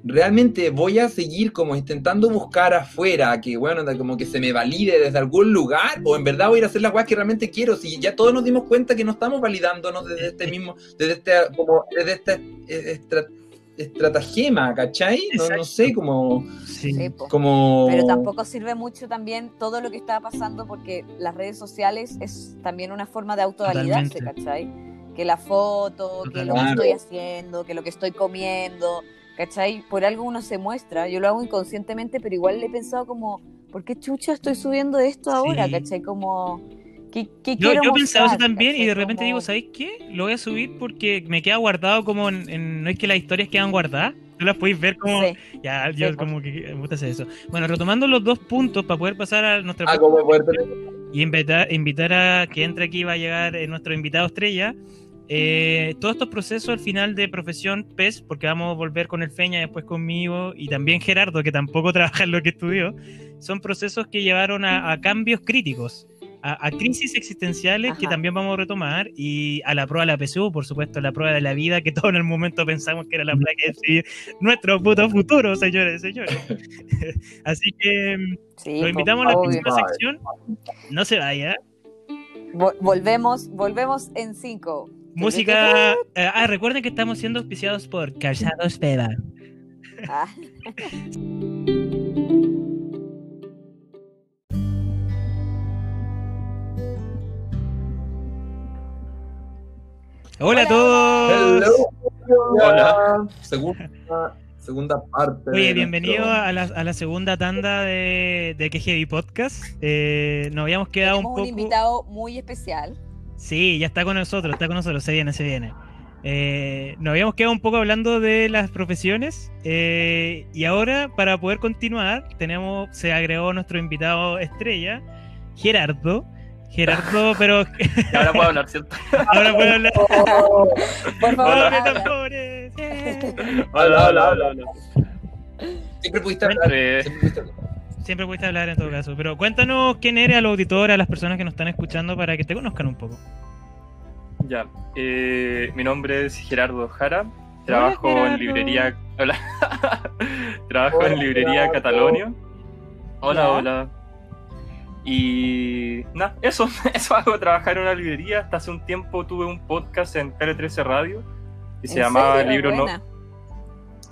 realmente voy a seguir como intentando buscar afuera que, bueno, como que se me valide desde algún lugar, o en verdad voy a ir a hacer las cosas que realmente quiero, si ya todos nos dimos cuenta que no estamos validándonos desde este mismo, desde este, como, desde estra- estratagema, ¿cachai? No, sé, como, Sí. Como... Pero tampoco sirve mucho también todo lo que está pasando porque las redes sociales es también una forma de autovalidarse. ¿cachai? Que la foto, que lo que estoy haciendo, que lo que estoy comiendo, ¿cachai? Por algo uno se muestra. Yo lo hago inconscientemente, pero igual le he pensado como, ¿por qué chucha estoy subiendo esto ahora? Sí. ¿cachai? Como, ¿qué, qué Yo, quiero yo pensaba eso también y de repente Como- digo, ¿sabéis qué? Lo voy a subir porque me queda guardado como en, en- No es que las historias quedan guardadas, tú las podéis ver como... Sí. Ya, yo Sí, como que me gusta hacer eso. Bueno, retomando los dos puntos para poder pasar a nuestra Ah, como y invitar, invitar a que entre aquí va a llegar eh, nuestro invitado estrella. Eh, todos estos procesos al final de profesión PES, porque vamos a volver con el Feña después conmigo y también Gerardo, que tampoco (laughs) trabaja en lo que estudió, son procesos que llevaron a, a cambios críticos, a, a crisis existenciales que también vamos a retomar y a la prueba de la PSU, por supuesto, la prueba de la vida que todos en el momento pensamos que era la placa de nuestro puto futuro, señores y señores. (laughs) Así que mm, Sí, lo po, invitamos a la próxima sección. No se vaya. Vol- volvemos, volvemos en cinco. Música. eh, ah, recuerden que estamos siendo auspiciados por Calzados Peda. Ah, Hola a todos. Hola. Segunda, segunda parte. Oye, bienvenido nuestro- a la, a la segunda tanda de, de Que Heavy Podcast. Eh, nos habíamos quedado un poco. un invitado muy especial. Sí, ya está con nosotros, está con nosotros, se viene, se viene. Eh, nos habíamos quedado un poco hablando de las profesiones eh, y ahora para poder continuar tenemos, se agregó nuestro invitado estrella, Gerardo. Gerardo, (laughs) pero Y ahora puedo hablar, ¿cierto? ahora puedo hablar. (laughs) Por favor. Hola, hola, hola. hola. Siempre pudiste hablar. Eh, siempre pudiste hablar. Siempre pudiste hablar en todo caso, pero cuéntanos quién eres al auditor, a las personas que nos están escuchando para que te conozcan un poco. ya. Eh, mi nombre es Gerardo Jara. Trabajo Gerardo. en librería. Hola. (laughs) Trabajo Hola, en librería Gerardo. Catalonio. Hola, hola. Y nada, eso, (laughs) eso hago, trabajar en una librería. Hasta hace un tiempo tuve un podcast en Tele 13 Radio que se ¿En llamaba serio? Libros no.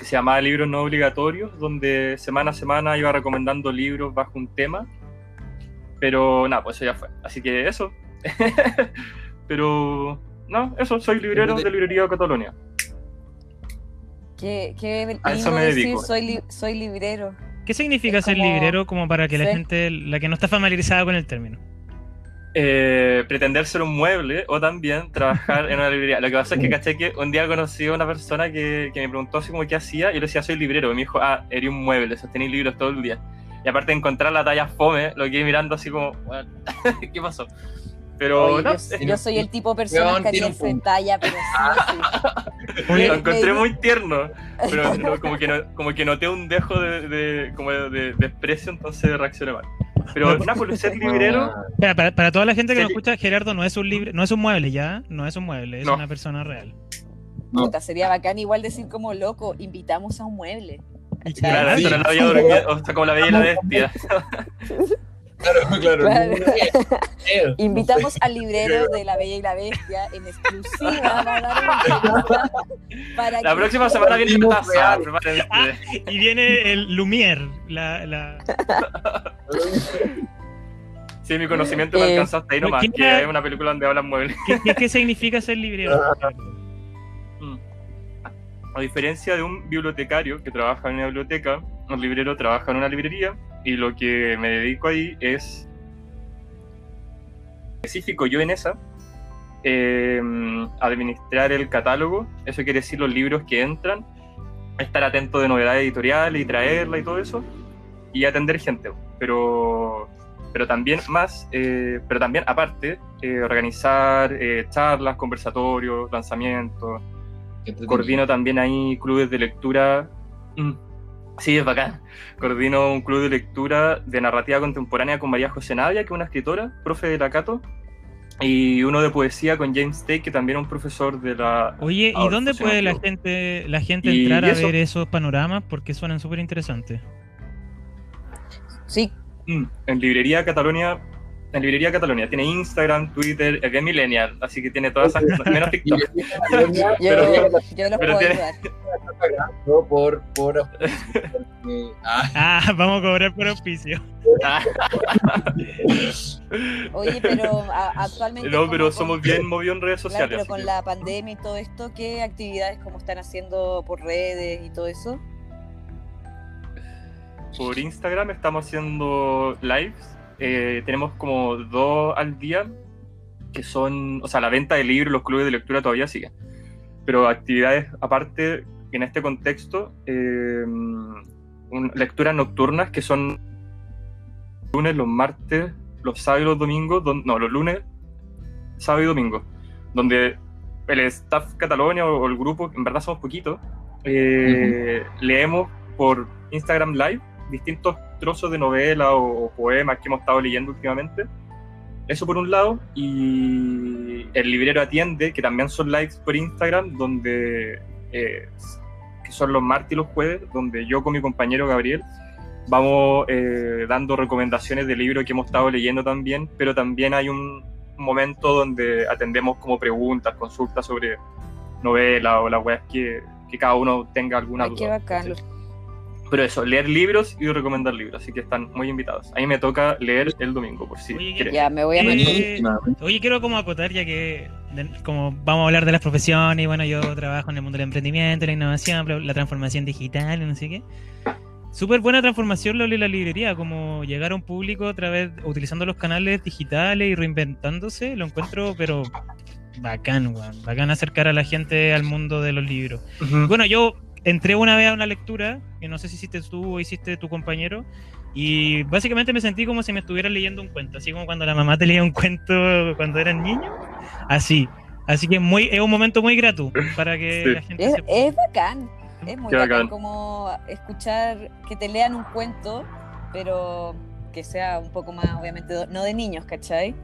Que se llamaba Libros No Obligatorios, donde semana a semana iba recomendando libros bajo un tema. Pero nada, pues eso ya fue. Así que eso. (laughs) Pero no, eso, soy librero de librería Catalonia. Qué, qué A eso me decir, dedico. soy, li- soy librero. ¿Qué significa Es ser como- librero como para que la Sí. gente, la que no está familiarizada con el término? Eh, pretender ser un mueble o también trabajar en una librería. Lo que pasa es que caché que un día conocí a una persona que, que me preguntó así como qué hacía y yo le decía soy librero. Y me dijo, ah, eres un mueble, sostenís libros todo el día. Y aparte de encontrar la talla fome, lo quedé mirando así como, "Bueno, (laughs) ¿qué pasó? Pero Oye, no, yo, es- yo soy el tipo de persona que tiene talla, pero sí, (laughs) Oye, lo encontré muy tierno, pero (laughs) no, como, que no, como que noté un dejo de, de- como de, de desprecio, entonces reaccioné mal. Pero por ser librero, Espera, para, para toda la gente que Sí. nos escucha, Gerardo no es un libre, no es un mueble ya, no es un mueble, es No. una persona real. No. Puta, sería bacán igual decir como loco, invitamos a un mueble. Claro, Sí. eso no la había dormido, (laughs) o sea, como la bella y la bestia. (laughs) (laughs) Claro, claro. Claro. (laughs) Invitamos al librero de La Bella y la Bestia en exclusiva. (laughs) Para La próxima semana viene Primo taza. Ah, y viene el Lumière, la, la... Sí, mi conocimiento me Eh, alcanza hasta ahí nomás, ¿quién que es una película donde hablan muebles. ¿Qué, qué- qué significa ser librero? Mm. A diferencia de un bibliotecario que trabaja en una biblioteca, un librero trabaja en una librería y lo que me dedico ahí es específico yo en esa eh, administrar el catálogo, eso quiere decir los libros que entran, estar atento de novedades editoriales y traerla y todo eso, y atender gente. Pero, pero también más, eh, pero también aparte, eh, organizar eh, charlas, conversatorios, lanzamientos. Coordino también ahí clubes de lectura. Mm, Sí, es bacán. Coordino un club de lectura de narrativa contemporánea con María José Navia, que es una escritora, profe de la Cato, y uno de poesía con James Tate, que también es un profesor de la... Oye, ¿y dónde puede la gente, la gente Y entrar a eso- ver esos panoramas? Porque suenan súper interesantes. Sí, Mm, en Librería Catalonia... En Librería Catalonia tiene Instagram, Twitter, es bien millennial, así que tiene todas esas cosas, menos (laughs) TikTok. yo, (laughs) Pero- (laughs) yo los pero puedo tiene- por, por ah, Ah, vamos a cobrar por auspicio. Oye, pero a- actualmente. No, pero con- somos bien movidos en redes Claro, sociales. pero con que- la pandemia y todo esto, ¿qué actividades como están haciendo por redes y todo eso? Por Instagram estamos haciendo lives. Eh, tenemos como dos al día que son, o sea, la venta de libros, los clubes de lectura todavía siguen. Pero actividades aparte, en este contexto, eh, un- lecturas nocturnas que son lunes, los martes, los sábados y los domingos, don- no, los lunes, sábado y domingo, donde el staff Catalonia o, o el grupo, en verdad somos poquitos, eh, leemos por Instagram Live distintos trozos de novela o, o poemas que hemos estado leyendo últimamente. Eso por un lado, y el librero atiende, que también son lives por Instagram, donde eh, que son los martes y los jueves, donde yo con mi compañero Gabriel vamos eh, dando recomendaciones de libros que hemos estado leyendo también, pero también hay un momento donde atendemos como preguntas, consultas sobre novelas o las weas que, que cada uno tenga alguna Ay, duda. qué bacán. Pero eso, leer libros y recomendar libros, así que están muy invitados. A mí me toca leer el domingo, por si Oye, quieren. Ya, me voy a Eh. Oye, quiero como acotar, ya que de- como vamos a hablar de las profesiones, y bueno, yo trabajo en el mundo del emprendimiento, la innovación, la transformación digital, y no sé qué. Súper buena transformación lo de la librería, como llegar a un público a través, utilizando los canales digitales y reinventándose, lo encuentro, pero bacán, weón. Bacán acercar a la gente al mundo de los libros. Bueno, yo entré una vez a una lectura, que no sé si hiciste tú o hiciste tu compañero, y básicamente me sentí como si me estuvieran leyendo un cuento, así como cuando la mamá te leía un cuento cuando eran niños, así. Así que muy, es un momento muy grato para que Sí. la gente Es, se... es bacán. Es muy bacán, bacán. como escuchar que te lean un cuento, pero que sea un poco más, obviamente, no de niños, ¿cachai?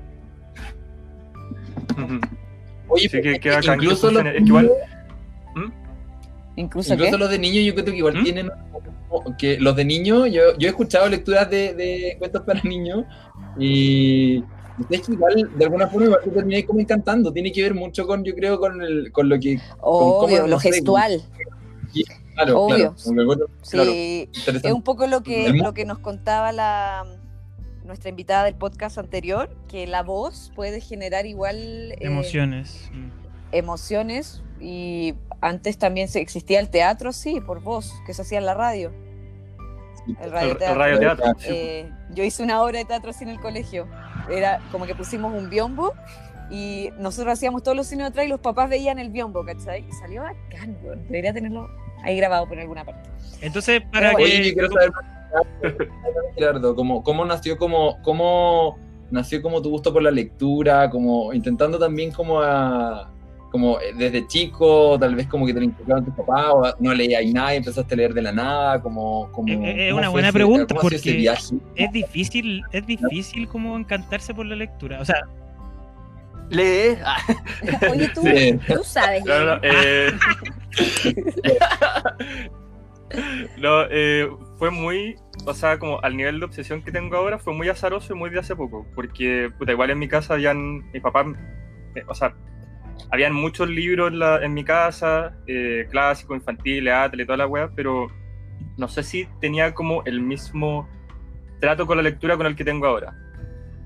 Oye, Sí, que- que bacán que incluso los. Es que igual- Incluso, incluso los de niños yo creo que igual ¿Mm? tienen que los de niños yo, yo he escuchado lecturas de, de cuentos para niños y es que igual de alguna forma igual te terminé como encantando tiene que ver mucho con yo creo con el, con lo que obvio, cómo, lo no sé, gestual. claro, Obvio. claro. Sí, es un poco lo que, lo que nos contaba la nuestra invitada del podcast anterior, que la voz puede generar igual eh, Emociones. mm. emociones y antes también se existía el teatro, sí, por voz, que se hacía en la radio. El radioteatro. sí. Eh, yo hice una obra de teatro así en el colegio. Era como que pusimos un biombo y nosotros hacíamos todos los cines atrás y los papás veían el biombo, ¿cachai? Y salió bacán. Debería tenerlo ahí grabado por alguna parte. Entonces, para Pero, Oye, que... yo quiero saber más, (laughs) Gerardo, ¿cómo, cómo nació como cómo nació como tu gusto por la lectura, como intentando también como a como eh, desde chico, tal vez como que te lo inculcaron tus papás, o no leías nada y empezaste a leer de la nada, como, como Es- es ¿cómo una buena ese- pregunta, porque- viaje? Es difícil, es difícil como encantarse por la lectura. O sea, Lee. Ah, (laughs) Oye, tú, Sí. tú sabes. No, eh, (laughs) no, eh, fue muy, o sea, como al nivel de obsesión que tengo ahora, fue muy azaroso y muy de hace poco, porque, puta, igual en mi casa habían, mi papá, eh, o sea, habían muchos libros en, la- en mi casa, eh, clásicos, infantiles, atlas toda la weá, pero no sé si tenía como el mismo trato con la lectura con el que tengo ahora.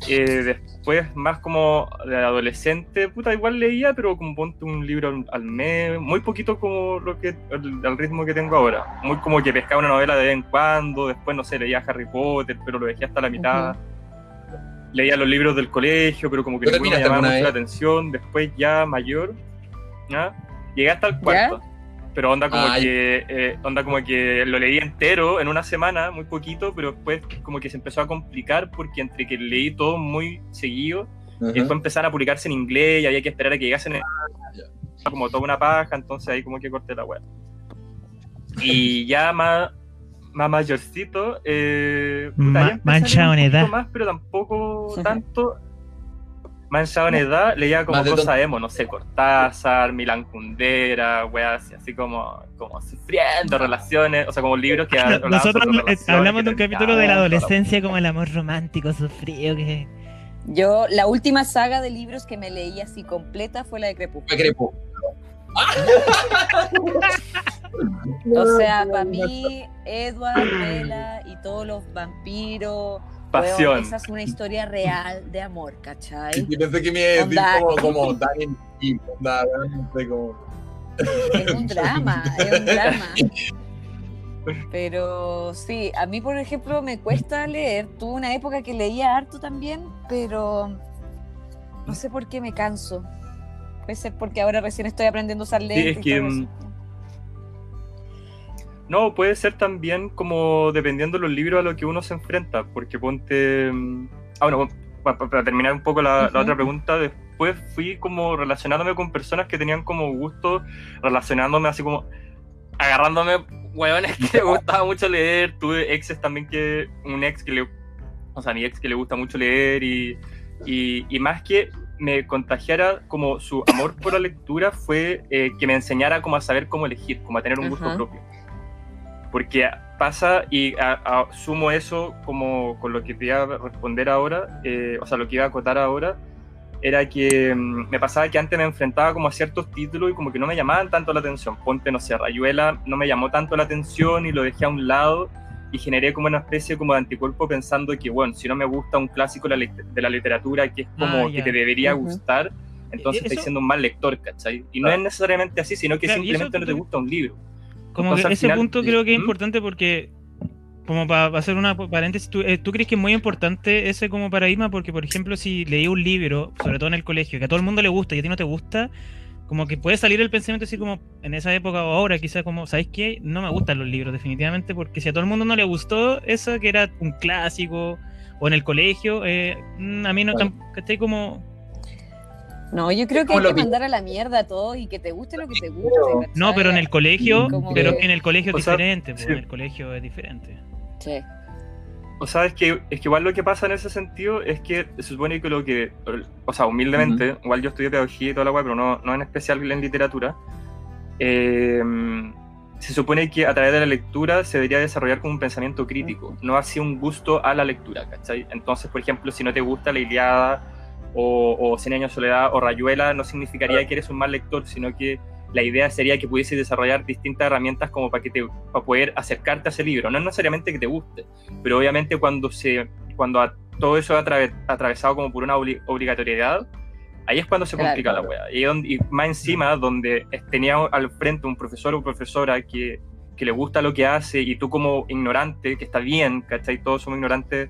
Eh, después, más como de adolescente, puta, igual leía, pero como ponte un libro al, mes, muy poquito como lo que, al ritmo que tengo ahora. Muy como que pescaba una novela de vez en cuando, después, no sé, leía Harry Potter, pero lo dejé hasta la mitad. Leía los libros del colegio, pero como que ¿Tú ninguno me llamaba mucho la atención. Después ya mayor, ¿ya? llegué hasta el cuarto. Pero onda como ya. que eh, onda como que lo leí entero en una semana, muy poquito, pero después como que se empezó a complicar porque entre que leí todo muy seguido Ajá. y después empezaron a publicarse en inglés y había que esperar a que llegasen en ya. como toda una paja, entonces ahí como que corté la web. Y (laughs) ya más, más mayorcito, eh, Ma- manchado un en edad. más, pero tampoco tanto. Manchado en edad, leía como cosas emo, no sé, Cortázar, Milán Kundera, weas así, así como, como sufriendo relaciones, o sea, como libros que (laughs) Nosotros eh, hablamos de un capítulo de la adolescencia como el amor romántico sufrido que Yo, la última saga de libros que me leí así completa fue la de Crepúsculo. Fue Crepú. (laughs) O sea, para mí, Edward, Bella y todos los vampiros. Pasión. weón, esa es una historia real de amor, ¿cachai? Y pensé que me iba a decir como, como Daniel y onda, sé, como... Es un drama, es un drama. Pero sí, a mí, por ejemplo, me cuesta leer. Tuve una época que leía harto también, pero no sé por qué me canso. Puede ser porque ahora recién estoy aprendiendo a usar lentes. es y que, todo eso. mm, No, puede ser también como dependiendo de los libros a los que uno se enfrenta, porque ponte... mm, Ah, bueno, pa- pa- para, terminar un poco la, otra pregunta, después fui como relacionándome con personas que tenían como gusto, relacionándome así como agarrándome hueones que (laughs) le gustaba mucho leer, tuve exes también que, un ex que le, o sea, mi ex que le gusta mucho leer y, y, y más que me contagiara como su amor por la lectura fue eh, que me enseñara como a saber cómo elegir, como a tener un gusto propio. Porque pasa y a- asumo eso como con lo que te iba a responder ahora, eh, o sea, lo que iba a acotar ahora, era que mm, me pasaba que antes me enfrentaba como a ciertos títulos y como que no me llamaban tanto la atención. Ponte, no sé, Rayuela no me llamó tanto la atención y lo dejé a un lado y generé como una especie como de anticuerpo pensando que, bueno, si no me gusta un clásico de la, literatura que es como Ah, que ya. te debería Ujú. gustar, entonces ¿Y estoy eso? siendo un mal lector, ¿cachai? Y no es necesariamente así, sino que Claro, simplemente no te gusta un libro. Como que ese punto creo que es ¿Mm? importante porque, como para hacer una paréntesis, ¿tú, eh, ¿tú crees que es muy importante ese como paradigma? Porque, por ejemplo, si leí un libro, sobre todo en el colegio, que a todo el mundo le gusta y a ti no te gusta, como que puede salir el pensamiento así como en esa época o ahora, quizás como, ¿sabes qué? No me gustan los libros, definitivamente, porque si a todo el mundo no le gustó eso, que era un clásico, o en el colegio, eh, mm, a mí no, tam- ¿cachai? Como, No, yo creo que hay que mandar a la mierda a todo y que te guste lo que te guste. ¿cachai? no, pero en el colegio, Como pero que- en el colegio es O sea, diferente, pues, sí. en el colegio es diferente. Sí. O sea, es que, es que igual lo que pasa en ese sentido es que se supone que lo que, o sea, humildemente, igual yo estudié pedagogía y toda la web, pero no, no en especial en literatura, eh, se supone que a través de la lectura se debería desarrollar como un pensamiento crítico, no así un gusto a la lectura, ¿cachai? Entonces, por ejemplo, si no te gusta la Iliada o, o Cien años de soledad o Rayuela, no significaría que eres un mal lector, sino que la idea sería que pudieses desarrollar distintas herramientas como para, que te, para poder acercarte a ese libro, no necesariamente que te guste, pero obviamente cuando se cuando a- todo eso es atrave- atravesado como por una obli- obligatoriedad ahí es cuando se Claro. complica la wea y, donde- y más encima donde es- tenía al frente un profesor o profesora que, que le gusta lo que hace y tú como ignorante que está bien ¿cachai? todos somos ignorantes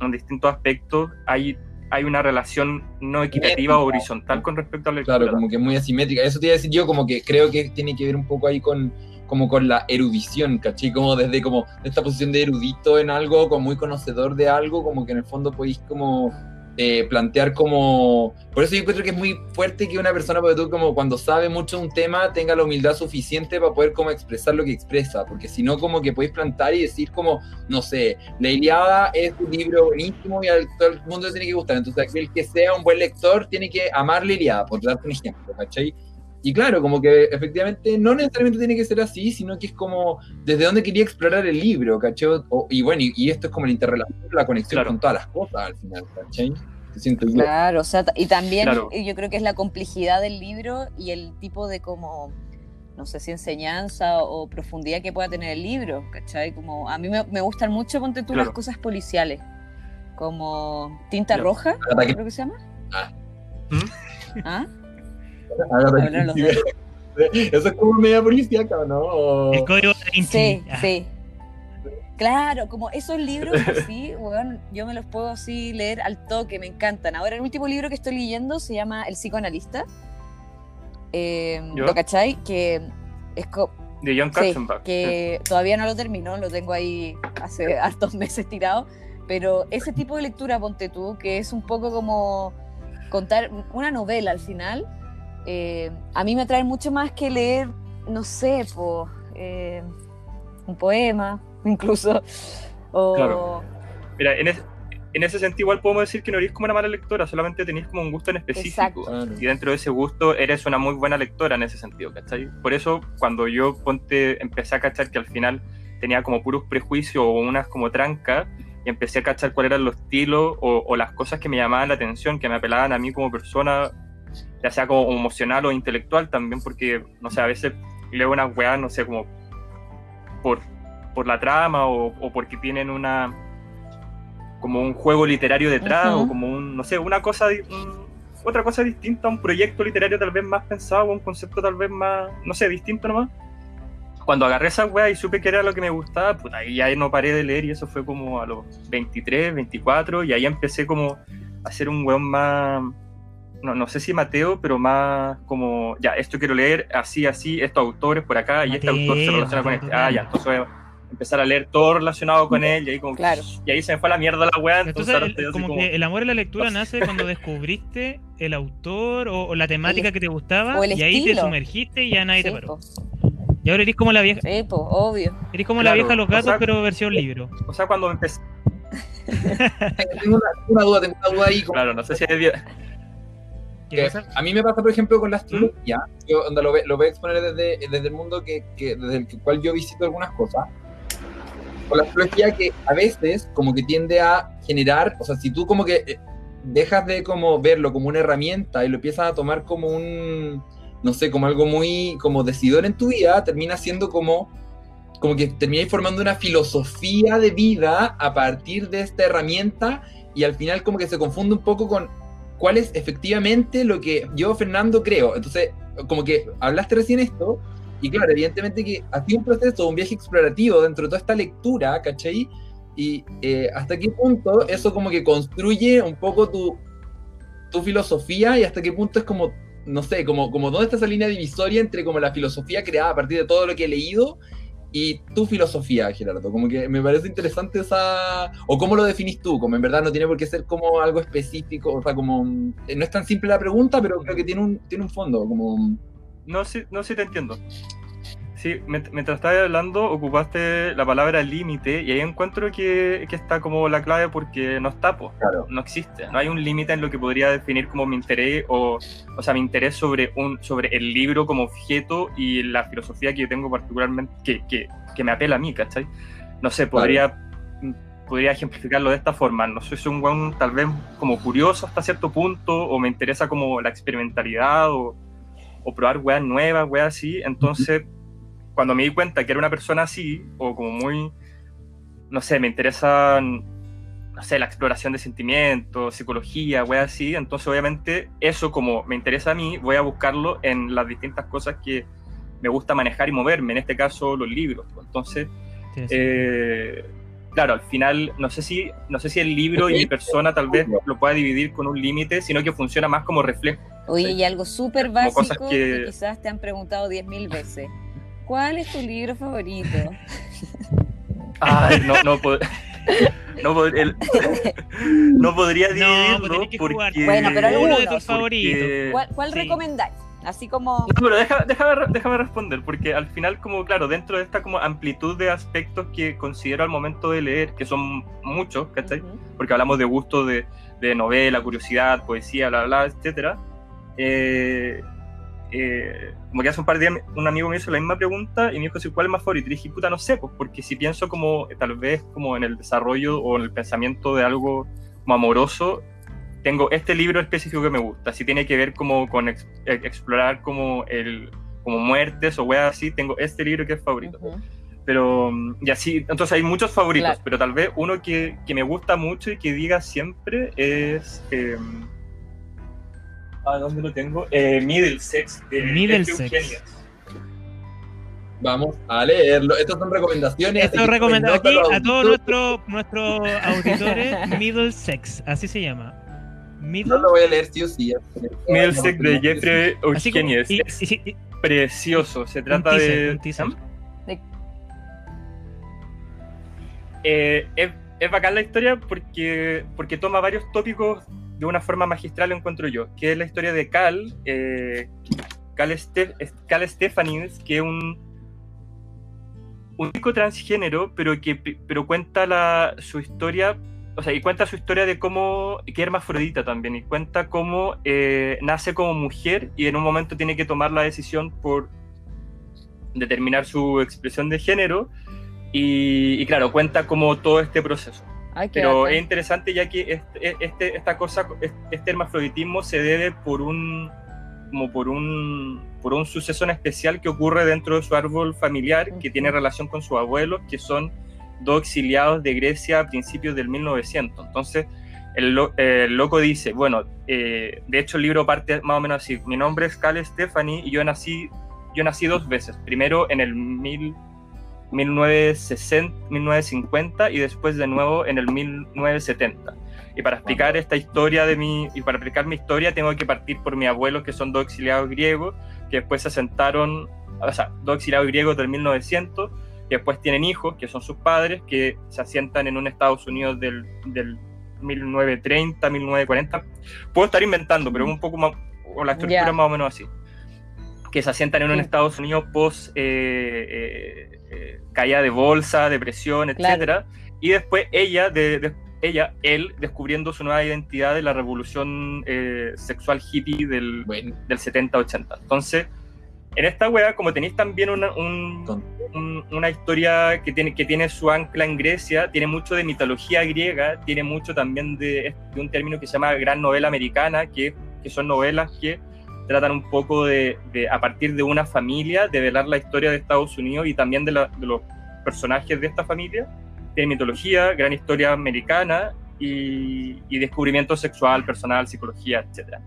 en distintos aspectos hay hay una relación no equitativa o horizontal con respecto a la Claro, como que es muy asimétrica. Eso te iba a decir yo, como que creo que tiene que ver un poco ahí con como con la erudición, ¿cachai? Como desde como esta posición de erudito en algo, como muy conocedor de algo, como que en el fondo podéis como eh, plantear como... Por eso yo encuentro que es muy fuerte que una persona, porque tú como cuando sabe mucho de un tema, tenga la humildad suficiente para poder como expresar lo que expresa, porque si no como que podéis plantar y decir como, no sé, La Iliada es un libro buenísimo y a todo el mundo le tiene que gustar, entonces aquel que sea un buen lector tiene que amar La Iliada, por darte un ejemplo, ¿cachai? Y claro, como que efectivamente no necesariamente tiene que ser así, sino que es como desde dónde quería explorar el libro, ¿cachai? O- y bueno, y, y esto es como la interrelación, la conexión Claro. con todas las cosas al final, ¿cachai? Yo. Claro, o sea, y también Claro. yo creo que es la complejidad del libro y el tipo de como, no sé si enseñanza o profundidad que pueda tener el libro, ¿cachai? Como a mí me, me gustan mucho, ponte tú, las cosas policiales, como Tinta. Roja, creo que se llama. Ah. ¿Ah? Hablan los. Eso es como media policíaca, ¿no? El código Vinci. Sí, Ah, sí. Claro, como esos libros así, (laughs) weón, yo me los puedo así leer al toque, me encantan. Ahora, el último libro que estoy leyendo se llama El psicoanalista. Eh. ¿Lo cachai? Que es De John sí, Katzenbach. que todavía no lo termino, lo tengo ahí hace (laughs) hartos meses tirado. Pero ese tipo de lectura, ponte tú, que es un poco como contar una novela al final, eh, a mí me atrae mucho más que leer, no sé, po, eh, un poema, (laughs) incluso. O, Claro. Mira, en, es- en ese sentido igual podemos decir que no eres como una mala lectora, solamente tenías como un gusto en específico. Exacto. Claro. Y dentro de ese gusto eres una muy buena lectora en ese sentido, ¿cachai? Por eso cuando yo ponte, empecé a cachar que al final tenía como puros prejuicios o unas como trancas, y empecé a cachar cuáles eran los estilos o, o las cosas que me llamaban la atención, que me apelaban a mí como persona, ya sea como emocional o intelectual también, porque, no sé, a veces leo unas weas, no sé, como por, por la trama o, o porque tienen una como un juego literario detrás o como un, no sé, una cosa, un- otra cosa distinta, un proyecto literario tal vez más pensado, un concepto tal vez más, no sé, distinto nomás. Cuando agarré esa wea y supe que era lo que me gustaba, puta, ahí ya no paré de leer y eso fue como a los 23, 24 y ahí empecé como a ser un weón más, no, no sé si Mateo, pero más como, ya, esto quiero leer, así, así, estos autores por acá y este autor se relaciona con este. Ah, ya, entonces voy a empezar a leer todo relacionado con él y ahí como, Claro. y ahí se me fue a la mierda la weá, entonces, el- estoy así como, como, que el amor a la lectura (laughs) nace cuando descubriste el autor o, o la temática El- que te gustaba o y ahí te sumergiste y ya nadie te paró. po, Y ahora eres como la vieja, sí, po, obvio. eres como la vieja los o gatos, sea- pero versión libro. o sea, cuando empecé, (laughs) Tengo una, duda, tengo una duda ahí. como- claro, no sé si es ¿Qué que a mí me pasa, por ejemplo, con la astrología. Yo onda, lo, lo voy a exponer desde, desde el mundo que, que- desde el cual yo visito algunas cosas. Con la astrología que a veces como que tiende a generar, o sea, si tú como que eh, dejas de como verlo como una herramienta y lo empiezas a tomar como un, no sé, como algo muy como decidor en tu vida, termina siendo como como que termináis formando una filosofía de vida a partir de esta herramienta y al final como que se confunde un poco con cuál es efectivamente lo que yo, Fernando, creo. Entonces, como que hablaste recién esto, y claro, evidentemente que ha sido un proceso, un viaje explorativo dentro de toda esta lectura, ¿cachai? Y eh, hasta qué punto eso como que construye un poco tu, tu filosofía y hasta qué punto es como, no sé, como, como dónde está esa línea divisoria entre como la filosofía creada a partir de todo lo que he leído y tu filosofía, Gerardo. Como que me parece interesante esa... O cómo lo definís tú, como en verdad no tiene por qué ser como algo específico, o sea, como... eh, No es tan simple la pregunta, pero creo que tiene un, tiene un fondo, como... No sé, no sé, te entiendo. Sí, mient- mientras estabas hablando ocupaste la palabra límite y ahí encuentro que, que está como la clave porque no está, po. Claro. no existe. No hay un límite en lo que podría definir como mi interés o, o sea, mi interés sobre, un, sobre el libro como objeto y la filosofía que yo tengo particularmente, que, que, que me apela a mí, ¿cachai? No sé, podría, podría ejemplificarlo de esta forma. No soy un weón tal vez como curioso hasta cierto punto o me interesa como la experimentalidad o, o probar weas nuevas, weas así. Entonces, cuando me di cuenta que era una persona así, o como muy, no sé, me interesa, no sé, la exploración de sentimientos, psicología, weas así, entonces obviamente eso como me interesa a mí, voy a buscarlo en las distintas cosas que me gusta manejar y moverme, en este caso los libros. Entonces, eh, claro, al final, no sé si, no sé si el libro y mi persona tal vez lo pueda dividir con un límite, sino que funciona más como reflejo. Oye, y algo súper Como básico cosas que- que quizás te han preguntado 10.000 veces. ¿Cuál es tu libro favorito? (laughs) Ay, no, no, pod- (laughs) no, pod- el- no podría dividirlo pues jugar. porque... Bueno, pero Uno de alguno, tus favoritos. porque- ¿Cuál, cuál Sí. recomendáis? Así como... No, pero deja- déjame, déjame responder, porque al final, como claro, dentro de esta como amplitud de aspectos que considero al momento de leer, que son muchos, ¿cachai? Ujú. Porque hablamos de gusto de, de novela, curiosidad, poesía, bla, bla, bla, etcétera. Eh, eh, como que hace un par de días un amigo me hizo la misma pregunta y me dijo, "Sí, ¿cuál es más favorito? Y dije, puta, no sé, pues, porque si pienso como tal vez como en el desarrollo o en el pensamiento de algo como amoroso, tengo este libro específico que me gusta. Si tiene que ver como con ex- eh, explorar como el como muertes o weas así, tengo este libro que es favorito. Ujú. Pero, mm, y así, entonces hay muchos favoritos, Claro. pero tal vez uno que, que me gusta mucho y que diga siempre es. Eh, ah, ¿dónde lo tengo? Eh, Middlesex. De Middlesex. F. Eugenides. Vamos a leerlo. Estas son recomendaciones. Esto recomendado aquí a todos nuestros nuestros auditores Middlesex, así se llama. No Middle lo voy a leer sí o sí. Middlesex de Jeffrey así como- Eugenius. y- Es y- y- precioso. Se trata teaser. ¿Ah? De- Eh, es, es bacán la historia porque, porque toma varios tópicos de una forma magistral, encuentro yo. Que es la historia de Cal, eh, Cal, Ste- Cal Stefanis, que es un, un chico transgénero, pero que pero cuenta la, su historia. O sea, y cuenta su historia de cómo, que es hermafrodita también, y cuenta cómo eh, nace como mujer y en un momento tiene que tomar la decisión por determinar su expresión de género, y, y claro, cuenta como todo este proceso. Ay, Pero bacán. es interesante ya que este, este- esta cosa, este hermafroditismo se debe por un como por un por un suceso en especial que ocurre dentro de su árbol familiar que Ujú. tiene relación con sus abuelos que son dos exiliados de Grecia a principios del 1900 entonces el, lo- eh, el loco dice bueno eh, de hecho el libro parte más o menos así mi nombre es Cal Stephanie y yo nací yo nací dos veces primero en el mil 1960, 1950 y después de nuevo en el 1970. Y para explicar esta historia de mi, y para explicar mi historia tengo que partir por mi abuelo, que son dos exiliados griegos, que después se asentaron, o sea, dos exiliados griegos del 1900, que después tienen hijos, que son sus padres, que se asientan en un Estados Unidos del, del 1930, 1940. Puedo estar inventando, pero es un poco más, o la estructura es más o menos así. Que se asientan en un. Estados Unidos post eh, eh, eh, caída de bolsa, depresión, Claro. etcétera. Y después ella, de, de- ella, él, descubriendo su nueva identidad de la revolución eh, sexual hippie del, Bueno, del 70-80. Entonces, en esta wea, como tenéis también una, un- un- una historia que tiene, que tiene su ancla en Grecia, tiene mucho de mitología griega, tiene mucho también de, de un término que se llama gran novela americana, que, que son novelas que tratan un poco de, de, a partir de una familia, de velar la historia de Estados Unidos y también de, la- de los personajes de esta familia. Tiene mitología, gran historia americana y, y descubrimiento sexual, personal, psicología, etc.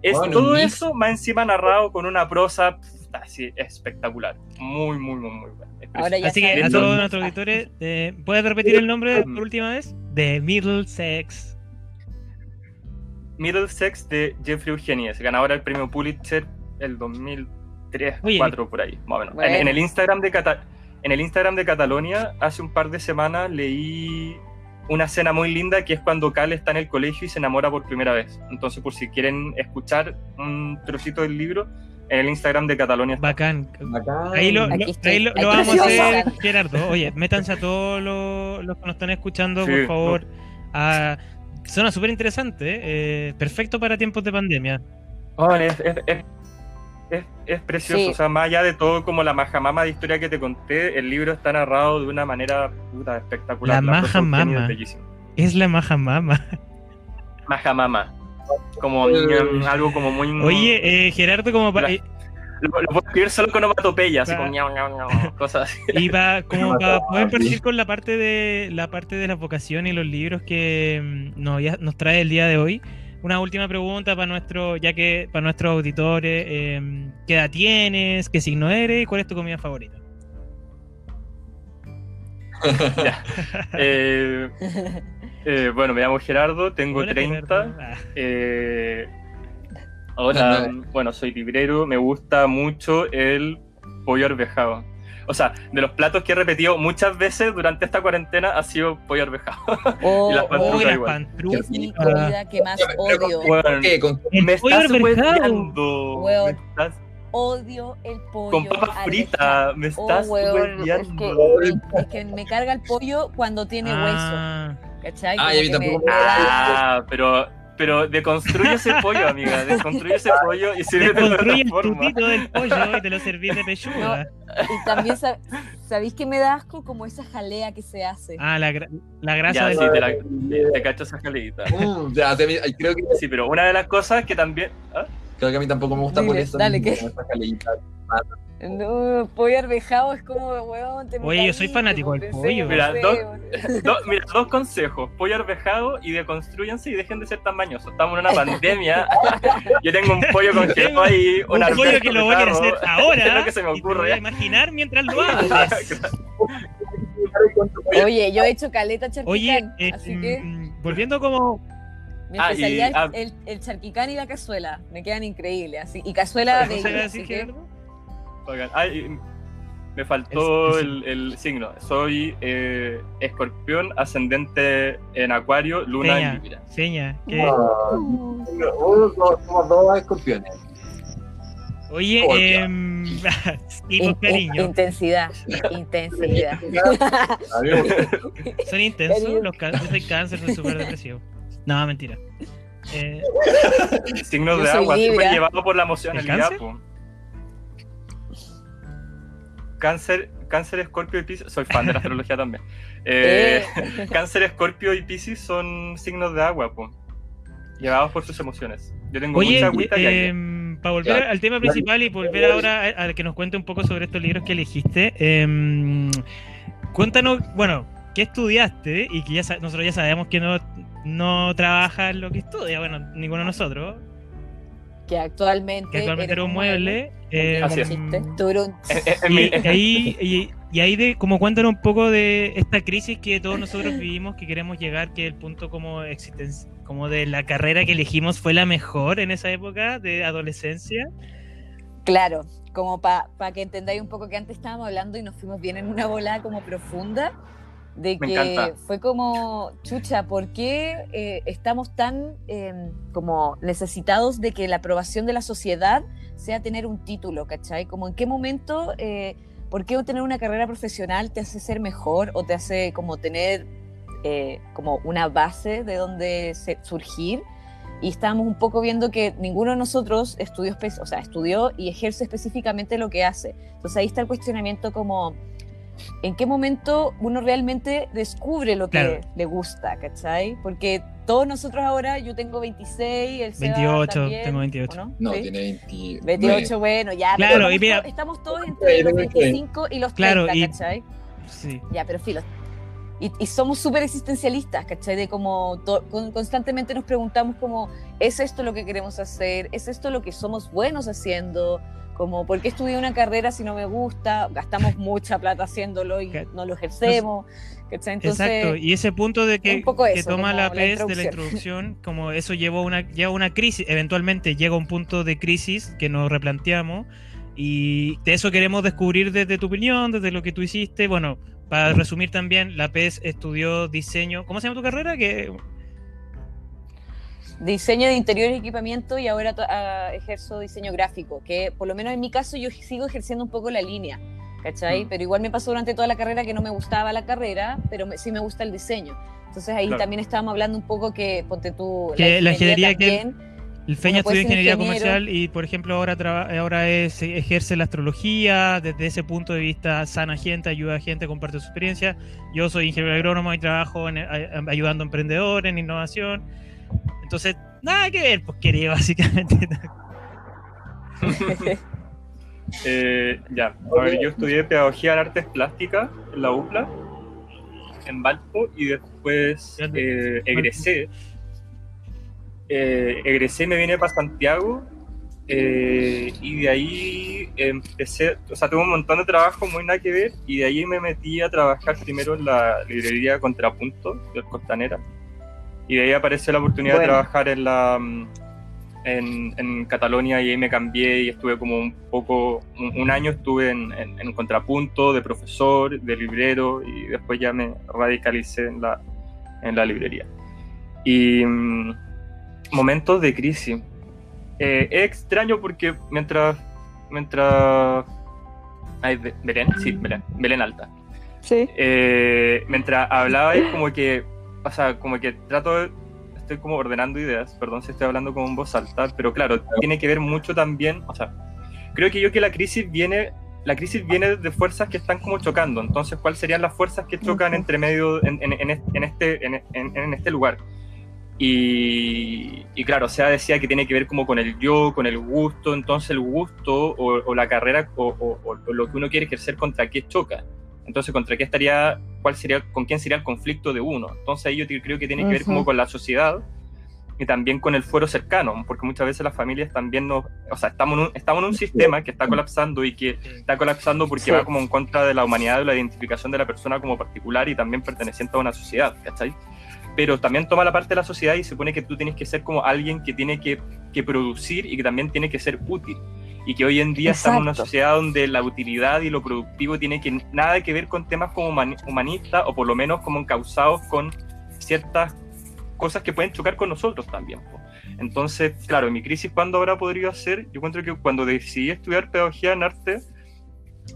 Es Bueno, todo eso más encima narrado con una prosa así espectacular. Muy, muy, muy, muy buena. Ahora ya Así que a todos nuestros auditores, eh, ¿puedes repetir el nombre por última vez? De Middlesex. Middlesex de Jeffrey Eugenius, ganadora del premio Pulitzer el 2003, Oye. 2004 por ahí, más o menos. En, Bueno. en el Instagram de Cata- en el Instagram de Catalonia, hace un par de semanas leí una escena muy linda que es cuando Cal está en el colegio y se enamora por primera vez. Entonces, por si quieren escuchar un trocito del libro, en el Instagram de Catalonia está. Bacán. bacán. Ahí lo, ahí lo- vamos a hacer, Gerardo. Oye, métanse a todos los, los que nos están escuchando, Sí, por favor. a- suena súper interesante. eh, perfecto para tiempos de pandemia. Oh, es, es- es- es- es precioso, Sí. o sea, más allá de todo como la majamama de historia que te conté, el libro está narrado de una manera puta espectacular. La Eugenia majamama. es bellísima. Es la maja mama. Majamama. Como mm, algo como muy. Oye, eh, Gerardo, como pa- La- eh, lo, lo puedo escribir solo con onomatopeya, así Pa- como ñau, ñau, ñau, cosas así. y pa- como para poder partir con la parte de la parte de las vocaciones y los libros que mm, nos, ya- nos trae el día de hoy. Una última pregunta para nuestro, ya que para nuestros auditores, eh, ¿qué edad tienes? ¿Qué signo eres? ¿Y cuál es tu comida favorita? (laughs) Ya. Eh, (laughs) eh, bueno, me llamo Gerardo, tengo Hola, 30. Gerardo. Ah, Eh, ahora, (laughs) bueno, soy librero, me gusta mucho el pollo arvejado. O sea, de los platos que he repetido muchas veces durante esta cuarentena ha sido pollo arvejado. (laughs) Oh, Y las oh, Uy, las igual. es mi comida que más odio. Bueno, ¿Qué? Con- El me pollo estás hueveando. Me estás- Odio el pollo. Con papas fritas, me Oh, estás weón, es que, me, es que me carga el pollo cuando tiene Ah, hueso. ¿Cachai? Ah, Como y a mí que tampoco me- Ah, pero, pero deconstruye ese pollo, amiga. Deconstruye ese pollo y sirve de Construye el otra forma. tutito del pollo y te lo servís de pechuga. Y también sab- sabéis que me da asco como esa jalea que se hace. Ah, la, gra- la grasa Ya, del sí, te, la, te, te cacho esa jaleita. Mm, ya, te- creo, que, Sí, pero una de las cosas que también. ¿ah? creo que a mí tampoco me gusta por eso. dale, ¿qué? esa jaleita. No, pollo arvejado es como, weón. te Oye, yo soy fanático del pollo. no Mira, sé, dos-. (laughs) Do- mira, dos consejos. Pollo arvejado y deconstruyanse y dejen de ser tan mañosos. Estamos en una (laughs) pandemia. Yo tengo un pollo congelado ahí, un, Un pollo que lo voy a hacer (laughs) ahora. Es lo que se me y te lo voy a ocurre. imaginar mientras lo haces. Oye, yo he hecho caleta charquicán, Oye, eh, así que mm, volviendo como. mi ah, y- ah. el, el charquicán y la cazuela. Me quedan increíbles. Así, y cazuela de ¿cómo se va a así decir, que, Gerardo? Oigan, ay, me faltó El- el, el signo. Soy eh, escorpión, ascendente en acuario, luna Seña, en Libra. seña. Oh, somos- somos dos escorpiones. Oye, em, (laughs) sí, con cariño. intensidad, intensidad. (laughs) Son intensos. Los yo soy cáncer, soy súper depresivo. No, mentira. Eh, Signos de agua, súper Libra. llevado por la emocionalidad. cáncer? Cáncer, cáncer, escorpio y piscis. Soy fan de la (laughs) astrología también. Eh, Eh, (laughs) Cáncer, escorpio y piscis son signos de agua, po. llevados por sus emociones. Yo tengo Oye, mucha agüita y aire. em, para volver al tema principal y volver ahora a, a que nos cuente un poco sobre estos libros que elegiste, em, cuéntanos, bueno, ¿qué estudiaste? Y que ya nosotros ya sabemos que no, no trabajas lo que estudia, bueno, ninguno de nosotros, que actualmente, que actualmente eres era un mueble. En- en- en mi- y, ahí, y, y ahí de, como cuéntanos un poco de esta crisis que todos nosotros (laughs) vivimos, que queremos llegar, que el punto como existencia, como de la carrera que elegimos fue la mejor en esa época de adolescencia. Claro, como para que entendáis un poco que antes estábamos hablando y nos fuimos bien en una volada como profunda, de Me que encanta. fue como, chucha, ¿por qué eh, estamos tan eh, como necesitados de que la aprobación de la sociedad sea tener un título, ¿cachai? Como en qué momento, eh, ¿por qué tener una carrera profesional te hace ser mejor o te hace como tener eh, como una base de donde se- surgir? y estábamos un poco viendo que ninguno de nosotros estudió, o sea, estudió y ejerce específicamente lo que hace. Entonces ahí está el cuestionamiento como, ¿en qué momento uno realmente descubre lo que Claro. le gusta, ¿cachai? Porque todos nosotros ahora, yo tengo 26, el Seba 28, también, tengo 28. ¿o no? No, ¿Sí? tiene 20. 28, bueno, ya. Claro, y estamos, mira- todos- estamos todos entre los 25 y los 30, Claro, y- ¿cachai? Sí. Ya, pero filo. Y, y somos súper existencialistas, ¿cachai? De como to- con- constantemente nos preguntamos como, ¿es esto lo que queremos hacer? ¿Es esto lo que somos buenos haciendo? Como, ¿por qué estudié una carrera si no me gusta? Gastamos (laughs) mucha plata haciéndolo y no lo ejercemos. Entonces, Exacto, y ese punto de que, que toma la la PES de la introducción. (laughs) como eso llevó una, lleva a una crisis, eventualmente llega un punto de crisis que nos replanteamos y de eso queremos descubrir desde tu opinión, desde lo que tú hiciste. Bueno, para resumir también, la PES estudió diseño. ¿Cómo se llama tu carrera? Que diseño de interiores y equipamiento y ahora ah, ejerzo diseño gráfico, que por lo menos en mi caso yo sigo ejerciendo un poco la línea, ¿cachai? Mm. Pero igual me pasó durante toda la carrera que no me gustaba la carrera, pero me- sí me gusta el diseño. Entonces ahí Claro. también estábamos hablando un poco que, ponte tú, Que la ingeniería que- también, el Feña estudió ingeniería ingeniero. comercial y, por ejemplo, ahora, traba- ahora es, ejerce la astrología desde ese punto de vista, sana gente, ayuda a gente, comparte su experiencia. Yo soy ingeniero agrónomo y trabajo en- a- ayudando a emprendedores en innovación. Entonces, nada que ver, pues querido, (laughs) básicamente. (laughs) Eh, ya, a ver, yo estudié Pedagogía en Artes Plásticas en la UPLA, en Valpo, y después eh, egresé. Eh, egresé y me vine para Santiago, eh, y de ahí empecé, o sea, tuve un montón de trabajo muy nada que ver, y de ahí me metí a trabajar primero en la librería Contrapunto del Costanera, y de ahí apareció la oportunidad de trabajar en la... mm, en, en Cataluña y ahí me cambié y estuve como un poco, un, un año estuve en, en- en contrapunto de profesor, de librero y después ya me radicalicé en la, en la librería. Y mm, momentos de crisis. Eh, es extraño porque mientras, mientras... Ay, Be- Belén, sí, Belén, Belén Alta. Sí. Eh, mientras hablaba es como que, o sea, como que trato de, estoy como ordenando ideas, perdón si estoy hablando como en voz alta, pero claro, tiene que ver mucho también, o sea, creo que yo que la crisis viene, la crisis viene de fuerzas que están como chocando, entonces, ¿cuáles serían las fuerzas que chocan entre medio en, en- en est- en este, en, en- en este lugar? Y, y claro, o sea, decía que tiene que ver como con el yo, con el gusto, entonces el gusto o, o la carrera o, o- o lo que uno quiere ejercer contra qué choca. Entonces, ¿contra qué estaría, cuál sería, con quién sería el conflicto de uno? Entonces ahí yo creo que tiene que ver como con la sociedad y también con el fuero cercano, porque muchas veces las familias también nos, o sea, estamos en un, estamos en un sistema que está colapsando y que está colapsando porque Sí. va como en contra de la humanidad, de la identificación de la persona como particular y también perteneciente a una sociedad, ¿cachai? Pero también toma la parte de la sociedad y se supone que tú tienes que ser como alguien que tiene que, que producir y que también tiene que ser útil. Y que hoy en día estamos en una sociedad donde la utilidad y lo productivo tiene que nada que ver con temas como humani- humanistas o por lo menos como encausados con ciertas cosas que pueden chocar con nosotros también. Entonces, claro, mi crisis, ¿cuándo habrá podría ser? Yo encuentro que cuando decidí estudiar pedagogía en arte,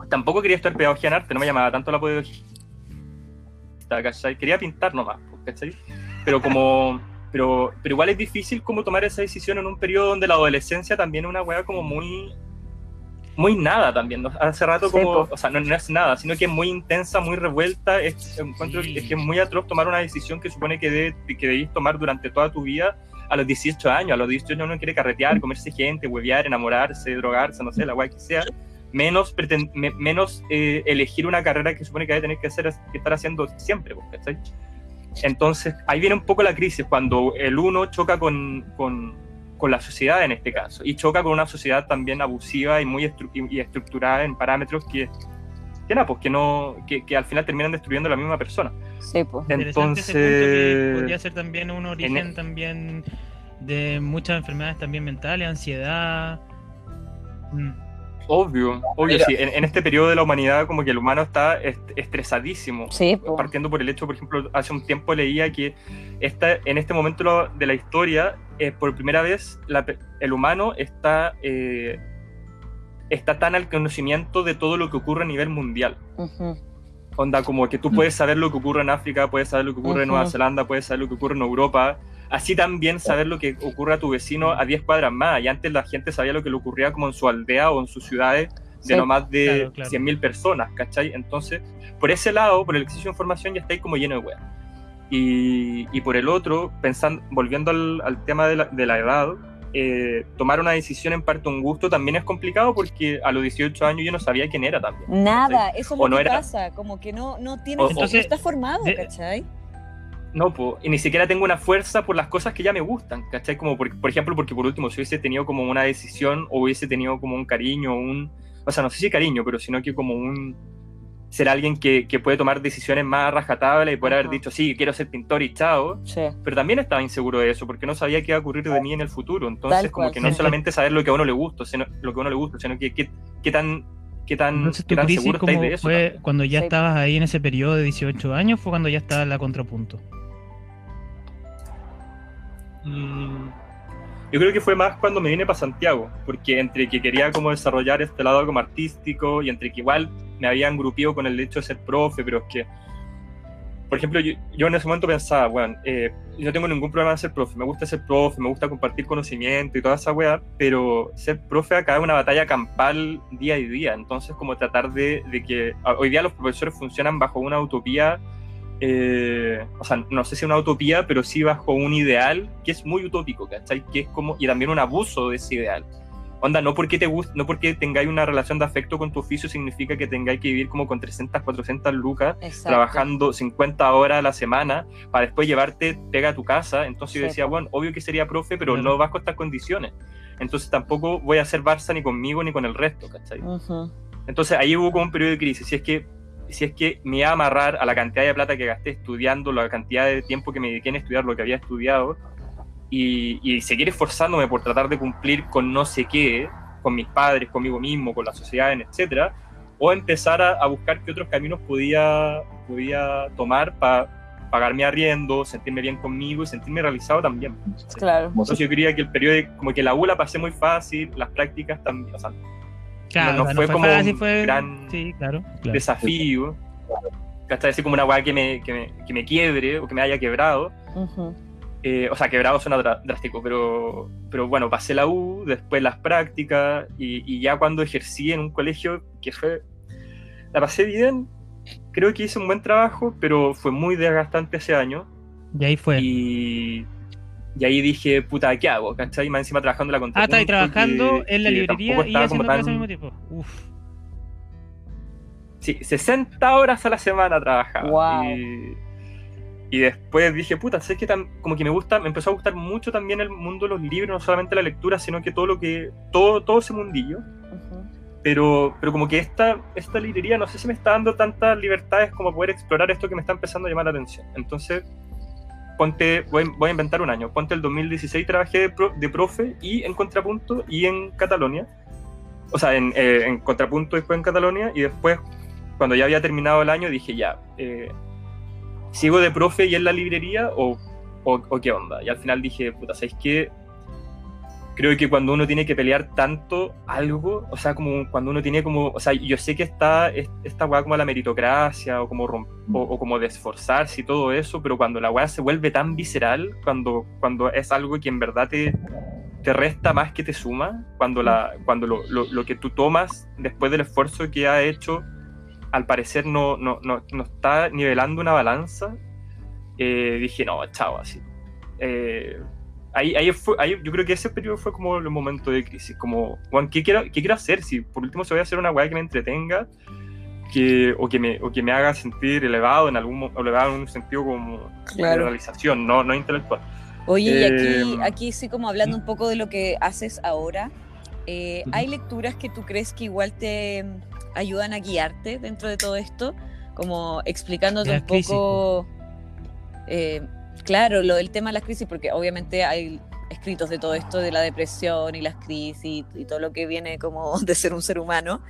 tampoco quería estudiar pedagogía en arte, no me llamaba tanto la pedagogía. ¿cachai? Quería pintar nomás, ¿cachai? Pero como... Pero, pero igual es difícil como tomar esa decisión en un periodo donde la adolescencia también es una weá como muy... Muy nada también, ¿no? Hace rato como... O sea, no, no es nada, sino que es muy intensa, muy revuelta. Es, encuentro Sí. es que es muy atroz tomar una decisión que supone que, de, que debís tomar durante toda tu vida a los 18 años. A los 18 años uno quiere carretear, comerse gente, huevear, enamorarse, drogarse, no sé, la guay que sea. Menos, me- menos eh, elegir una carrera que supone que hay que tener que, hacer, que estar haciendo siempre. ¿cachai? Entonces, ahí viene un poco la crisis, cuando el uno choca con, con, con la sociedad en este caso, y choca con una sociedad también abusiva y muy estru- y, estructurada en parámetros que, que, nada, pues, que, no, que, que al final terminan destruyendo a la misma persona. Sí, pues. Interesante ese punto que Entonces, podría ser también un origen en- también de muchas enfermedades también mentales, ansiedad. Mm. Obvio, obvio, Mira. sí. En, en este periodo de la humanidad, como que el humano está est- estresadísimo. Sí, po. Partiendo por el hecho, por ejemplo, hace un tiempo leía que esta, en este momento de la historia, eh, por primera vez, la el humano está, eh, está tan al conocimiento de todo lo que ocurre a nivel mundial. Ujú. Onda, como que tú puedes saber lo que ocurre en África, puedes saber lo que ocurre en Nueva. Zelanda, puedes saber lo que ocurre en Europa. Así también saber lo que ocurre a tu vecino a 10 cuadras más. Y antes la gente sabía lo que le ocurría como en su aldea o en sus ciudades de Sí. no más de Claro, claro. 100.000 personas, ¿cachai? Entonces, por ese lado, por el exceso de información, ya estáis como lleno de weas. Y, y por el otro, pensando, volviendo al, al tema de la, de la edad, eh, tomar una decisión en parte un gusto también es complicado porque a los 18 años yo no sabía quién era también. Nada, eso es O lo no que era- pasa, como que no, no tiene, O- no Entonces, está formado, de- ¿cachai? No, po, y ni siquiera tengo una fuerza por las cosas que ya me gustan, ¿cachai? Como por, por ejemplo, porque por último, si hubiese tenido como una decisión o hubiese tenido como un cariño, un, o sea, no sé si cariño, pero sino que como un, ser alguien que, que puede tomar decisiones más rajatablas y poder haber Ajá. dicho, sí, quiero ser pintor y chao, Sí. pero también estaba inseguro de eso, porque no sabía qué iba a ocurrir de mí en el futuro, entonces como que no solamente saber lo que a uno le gusta, sino, lo que a uno le gusta, sino que qué tan... Qué tan, Entonces qué tu tan crisis seguro estáis como de eso. fue cuando ya Sí. estabas ahí en ese periodo de 18 años, fue cuando ya estaba la contrapunto. Mm, Yo creo que fue más cuando me vine para Santiago, porque entre que quería como desarrollar este lado como artístico y entre que igual me habían grupido con el hecho de ser profe, pero es que, por ejemplo, yo, yo en ese momento pensaba, bueno, eh, yo no tengo ningún problema en ser profe, me gusta ser profe, me gusta compartir conocimiento y toda esa weá, pero ser profe acá es una batalla campal día y día, entonces como tratar de, de que a- hoy día los profesores funcionan bajo una utopía eh, o sea, no sé si una utopía, pero sí bajo un ideal que es muy utópico, ¿cachai? Que es como, y también un abuso de ese ideal. Onda, no porque te guste, no porque tengáis una relación de afecto con tu oficio significa que tengáis que vivir como con 300, 400 lucas, Exacto. trabajando 50 horas a la semana, para después llevarte pega a tu casa. Entonces yo decía, bueno, obvio que sería profe, pero Claro. no bajo estas condiciones. Entonces tampoco voy a hacer Barça ni conmigo ni con el resto, ¿cachai? Entonces ahí hubo como un periodo de crisis. Si es que, si es que me iba a amarrar a la cantidad de plata que gasté estudiando, la cantidad de tiempo que me dediqué en estudiar lo que había estudiado, y, y seguir esforzándome por tratar de cumplir con no sé qué, con mis padres, conmigo mismo, con la sociedad, etcétera, o empezar a, a buscar qué otros caminos podía, podía tomar para pagar mi arriendo, sentirme bien conmigo y sentirme realizado también. Claro. Entonces yo quería que el periodo, de- como que la U la pasé muy fácil, las prácticas también, o sea, Claro, no o sea, fue como fácil, un fue- gran Sí, claro. claro. desafío, ¿cachai? Así como una weá que me, que, me, que me quiebre o que me haya quebrado. Ujú. Eh, o sea, quebrado suena drástico, pero, pero bueno, pasé la U, después las prácticas y, y ya cuando ejercí en un colegio que fue... La pasé bien, creo que hice un buen trabajo, pero fue muy desgastante ese año Y ahí fue. y, y ahí dije, puta, ¿qué hago? ¿Cachai? Y más encima trabajando en la Ah, contrapunto. estáis trabajando que- en la librería y haciendo como clases al tan- mismo tiempo. Uf. Sí, 60 horas a la semana trabajaba. Wow. Y, y después dije, puta, sé que tam- como que me gusta, me empezó a gustar mucho también el mundo de los libros, no solamente la lectura, sino que todo lo que, todo, todo ese mundillo. Ujú. Pero, pero como que esta, esta librería, no sé si me está dando tantas libertades como poder explorar esto que me está empezando a llamar la atención. Entonces, ponte, voy, voy a inventar un año. Ponte el 2016 trabajé de, pro- de profe y en contrapunto y en Catalonia. O sea, en, eh, en contrapunto después en Catalonia y después, cuando ya había terminado el año, dije ya, eh, ¿sigo de profe y en la librería o, o, o qué onda? Y al final dije, puta, ¿sabéis qué? Creo que cuando uno tiene que pelear tanto algo, o sea, como cuando uno tiene como, o sea, yo sé que está es- esta weá como la meritocracia o como, rom- o, o como de esforzarse y todo eso, pero cuando la weá se vuelve tan visceral, cuando, cuando es algo que en verdad te, te resta más que te suma, cuando, la, cuando lo, lo, lo que tú tomas después del esfuerzo que ha hecho, al parecer no, no, no, no está nivelando una balanza, eh, dije, no, chao, así. Eh, ahí, ahí fue, ahí, yo creo que ese periodo fue como el momento de crisis, como, Juan, ¿qué quiero, ¿qué quiero hacer? Si por último se voy a hacer una weá que me entretenga, que, o, que me, o que me haga sentir elevado en algún elevado en un sentido como de Claro. realización, no, no intelectual. Oye, y aquí, Eh, aquí sí como hablando un poco de lo que haces ahora, eh. ¿hay lecturas que tú crees que igual te ayudan a guiarte dentro de todo esto? Como explicándote un poco, eh, claro, lo del tema de las crisis, porque obviamente hay escritos de todo esto, de la depresión y las crisis y todo lo que viene como (laughs) de ser un ser humano,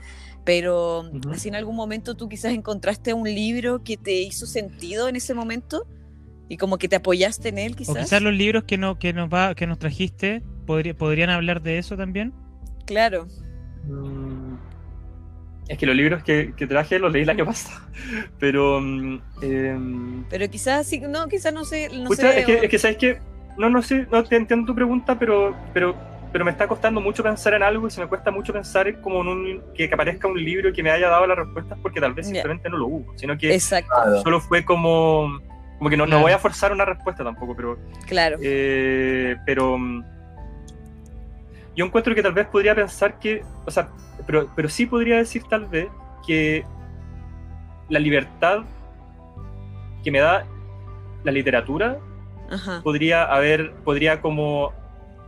pero mm, Ujú. así en algún momento tú quizás encontraste un libro que te hizo sentido en ese momento y como que te apoyaste en él quizás. O quizás los libros que, no, que, nos, va, que nos trajiste podría, podrían hablar de eso también. Claro. Mm, Es que los libros que, que traje los leí el año pasado, (laughs) pero... mm, em, Pero quizás sí, no, quizás no sé, no Pucha, sé. es, que, o- es que, ¿sabes qué? No, no sé, no te entiendo tu pregunta, pero, pero, pero me está costando mucho pensar en algo y se me cuesta mucho pensar como en un, que, que aparezca un libro que me haya dado las respuestas porque tal vez simplemente no lo hubo, sino que Exacto, solo fue como... Como que no, no voy a forzar una respuesta tampoco, pero... claro. Eh, pero mm, yo encuentro que tal vez podría pensar que, o sea, pero, pero sí podría decir tal vez que la libertad que me da la literatura Ajá. podría haber, podría como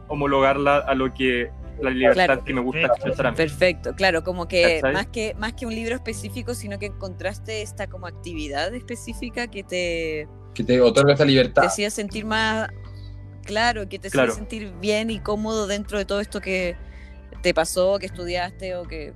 homologarla a lo que la libertad Claro. que me gusta Perfecto. expresar a mí. Perfecto, claro, como que más que más que un libro específico, sino que encontraste esta como actividad específica que te, Que te otorga esa te libertad. hacía sentir más claro, que te hacía Claro. sentir bien y cómodo dentro de todo esto que te pasó, que estudiaste o que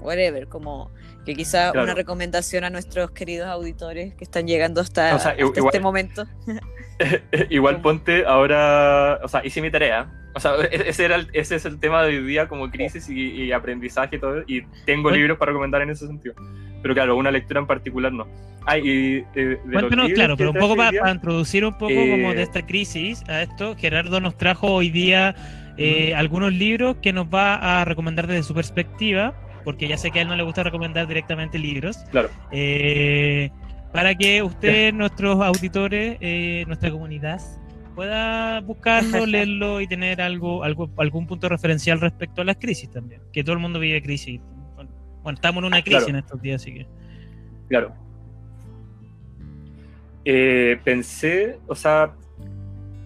whatever, como que quizá Claro. una recomendación a nuestros queridos auditores que están llegando hasta, O sea, hasta igual- este momento. (laughs) Igual ponte ahora, o sea, hice mi tarea. O sea, e- ese, era el- ese es el tema de hoy día como crisis y, y aprendizaje y todo. Y tengo Bueno. libros para recomendar en ese sentido. Pero claro, una lectura en particular no. Ay, y, eh, Cuéntanos, claro, pero un poco para, día, introducir un poco eh, como de esta crisis a esto, Gerardo nos trajo hoy día eh, algunos libros que nos va a recomendar desde su perspectiva, porque ya sé que a él no le gusta recomendar directamente libros. Claro. Eh, para que ustedes, nuestros auditores, eh, nuestra comunidad, pueda buscarlo, leerlo y tener algo, algo, algún punto referencial respecto a las crisis también. Que todo el mundo vive crisis. Bueno, estamos en una crisis Claro. en estos días, así que. Claro. Eh, pensé, o sea,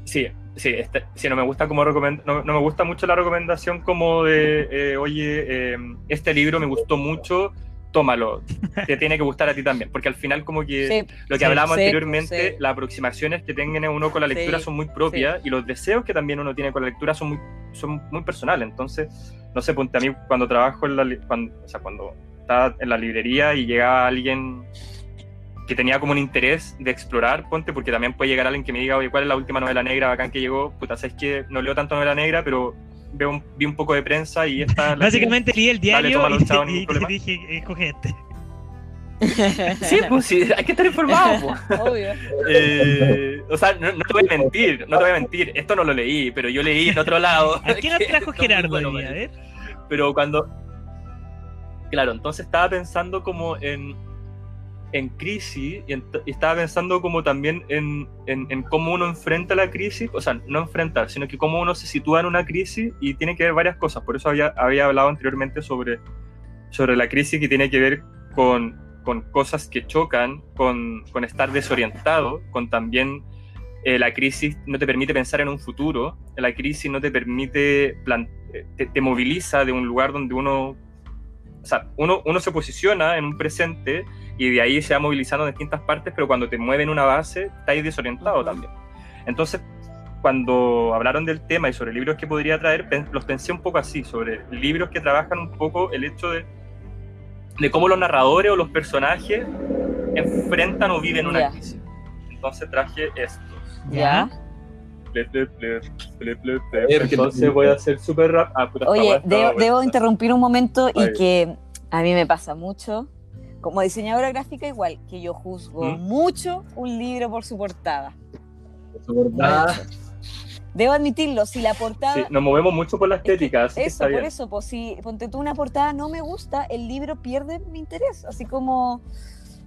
sí, sí, este- sí, no me gusta como recomend- no, no me gusta mucho la recomendación como de, eh, oye, eh, este libro me gustó mucho, tómalo, (laughs) te tiene que gustar a ti también, porque al final como que Sí, lo que Sí, hablábamos sí, anteriormente, sí. las aproximaciones que tenga uno con la lectura Sí, son muy propias y los deseos que también uno tiene con la lectura son muy, son muy personales. Entonces, no sé, ponte a mí cuando trabajo en la, cuando, o sea, cuando estaba en la librería y llegaba alguien que tenía como un interés de explorar, ponte, porque también puede llegar alguien que me diga, oye, ¿cuál es la última novela negra bacán que llegó? Puta, sabes que no leo tanto novela negra, pero veo un- vi un poco de prensa y esta... la- Básicamente leí el diario tómalo, y, y- y dije, escoge este. (laughs) Sí, pues sí, hay que estar informado. pues. Obvio. Eh, o sea, no, no te voy a mentir, no te voy a mentir, esto no lo leí, pero yo leí en otro lado. (laughs) ¿A qué nos (laughs) que trajo Gerardo bueno, hoy? A ver. Pero cuando. Claro, entonces estaba pensando como en. En crisis y, ent- y estaba pensando como también en, en- en cómo uno enfrenta la crisis, o sea, no enfrentar, sino que cómo uno se sitúa en una crisis y tiene que ver varias cosas. Por eso había, había hablado anteriormente sobre, sobre la crisis que tiene que ver con, con cosas que chocan, con, con estar desorientado, con también eh, la crisis no te permite pensar en un futuro, la crisis no te permite, eh, te, te moviliza de un lugar donde uno, o sea, uno, uno se posiciona en un presente y de ahí se va movilizando en distintas partes, pero cuando te mueve en una base, estáis desorientado Ujú. también. Entonces, cuando hablaron del tema y sobre libros que podría traer, los pensé un poco así, sobre libros que trabajan un poco el hecho de, de cómo los narradores o los personajes enfrentan o viven una Ya. crisis. Entonces traje estos. ¿Ya? Ple, ple, ple, ple, ple, ple. A ver, ¿qué Entonces voy a hacer súper rap. Ah, puta, Oye, debo, debo interrumpir un momento y Ay. que a mí me pasa mucho, como diseñadora gráfica igual, que yo juzgo ¿Mm? mucho un libro por su portada. ¿verdad? Debo admitirlo, si la portada... Sí, nos movemos mucho por la estética, que Eso, está por bien. eso, pues si ponte tú una portada no me gusta, el libro pierde mi interés. Así como,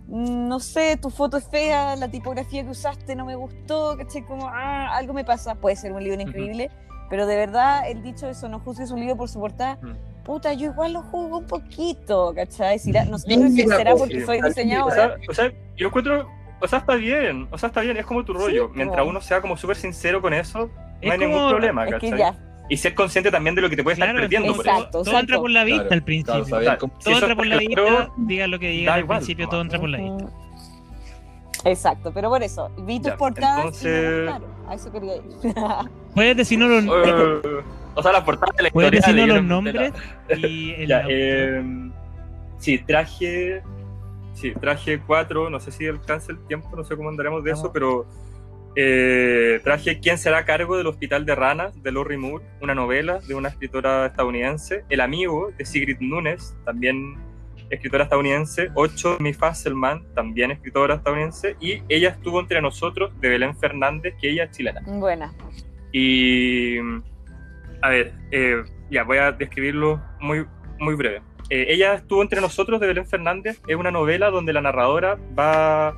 mm, no sé, tu foto es fea, la tipografía que usaste no me gustó, ¿cachai? Como, ah, algo me pasa. Puede ser un libro increíble, pero de verdad el dicho eso, no juzgues un libro por su portada. Puta, yo igual lo juzgo un poquito, ¿cachai? Si la- no sé si será porque soy O diseñadora. sea, o sea, yo encuentro, o sea, está bien, o sea, está bien, es como tu rollo. Sí, Mientras uno sea como súper sincero con eso, Es no hay ningún problema, Es que ¿cachai? ya, Y ser consciente también de lo que te puede estar perdiendo por eso. Exacto, todo exacto. entra por la vista Claro, al principio. claro, saber Claro. cómo- Si todo entra por la vista, claro, diga lo que diga al igual, principio, todo entra por la vista. Exacto, pero por eso, vi tus Ya, portadas y me entonces- gustaron. A eso quería ir. (laughs) Puedes decirnos los, Eh, o sea, la portada de la puedes decirnos los no- nombres y (laughs) el Ya, eh, sí, traje. Sí, traje cuatro, no sé si alcanza el tiempo, no sé cómo andaremos de eso, Vamos. pero eh, traje ¿Quién será a cargo del Hospital de Ranas? de Lori Moore, una novela de una escritora estadounidense. El amigo de Sigrid Nunes, también escritora estadounidense. Ocho, Mi Fasselman, también escritora estadounidense. Y Ella estuvo entre nosotros, de Belén Fernández, que ella es chilena. Buena. Y a ver, eh, ya voy a describirlo muy, muy breve. Eh, ella estuvo entre nosotros de Belén Fernández. Es una novela donde la narradora va,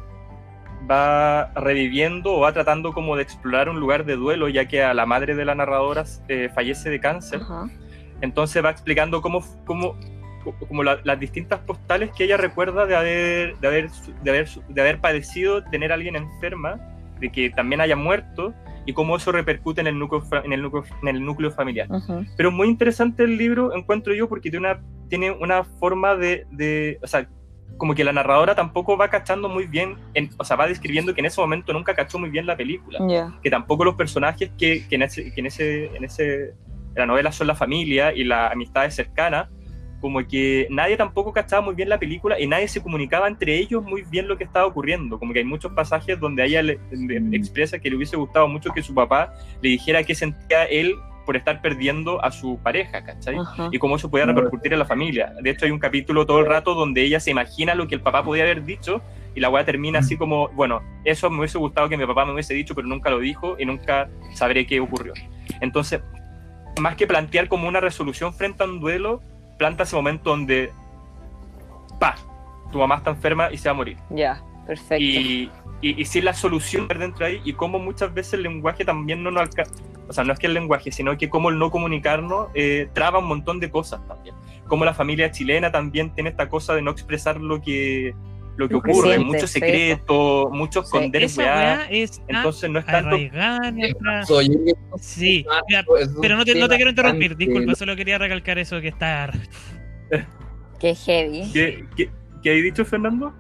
va reviviendo o va tratando como de explorar un lugar de duelo, ya que a la madre de la narradora eh, fallece de cáncer. Entonces va explicando cómo, cómo, como la- las distintas postales que ella recuerda de haber, de, haber, de, haber, de haber padecido tener a alguien enferma, de que también haya muerto, y cómo eso repercute en el núcleo, en el núcleo, en el núcleo familiar. Ujú. Pero muy interesante el libro, encuentro yo, porque tiene una, tiene una forma de, de, o sea, como que la narradora tampoco va cachando muy bien, en- o sea, va describiendo que en ese momento nunca cachó muy bien la película Ya. que tampoco los personajes que, que en, ese, que en, ese, en, ese, la novela son la familia y las amistades cercanas, como que nadie tampoco cachaba muy bien la película y nadie se comunicaba entre ellos muy bien lo que estaba ocurriendo. Como que hay muchos pasajes donde ella le, le- expresa que le hubiese gustado mucho que su papá le dijera qué sentía él por estar perdiendo a su pareja, ¿cachai? Ajá. y cómo eso podía repercutir en la familia. De hecho, hay un capítulo todo el rato donde ella se imagina lo que el papá podía haber dicho y la weá termina así como, bueno, eso me hubiese gustado que mi papá me hubiese dicho, pero nunca lo dijo y nunca sabré qué ocurrió. Entonces, más que plantear como una resolución frente a un duelo, planta ese momento donde, pa, tu mamá está enferma y se va a morir. Ya, perfecto. Y, y, y si la solución dentro de ahí y cómo muchas veces el lenguaje también no nos alcanza, o sea, no es que el lenguaje, sino que cómo el no comunicarnos eh, traba un montón de cosas también. Como la familia chilena también tiene esta cosa de no expresar lo que, lo que Lo que ocurre, siente, muchos sí, secretos, mucho Sí. esconder Esa weá. es Entonces no es tanto... nuestra... Soy- Sí, mira, pero no te, no te quiero interrumpir, disculpa, solo quería recalcar eso que está... (laughs) Qué heavy. ¿Qué, qué, qué hay dicho, Fernando?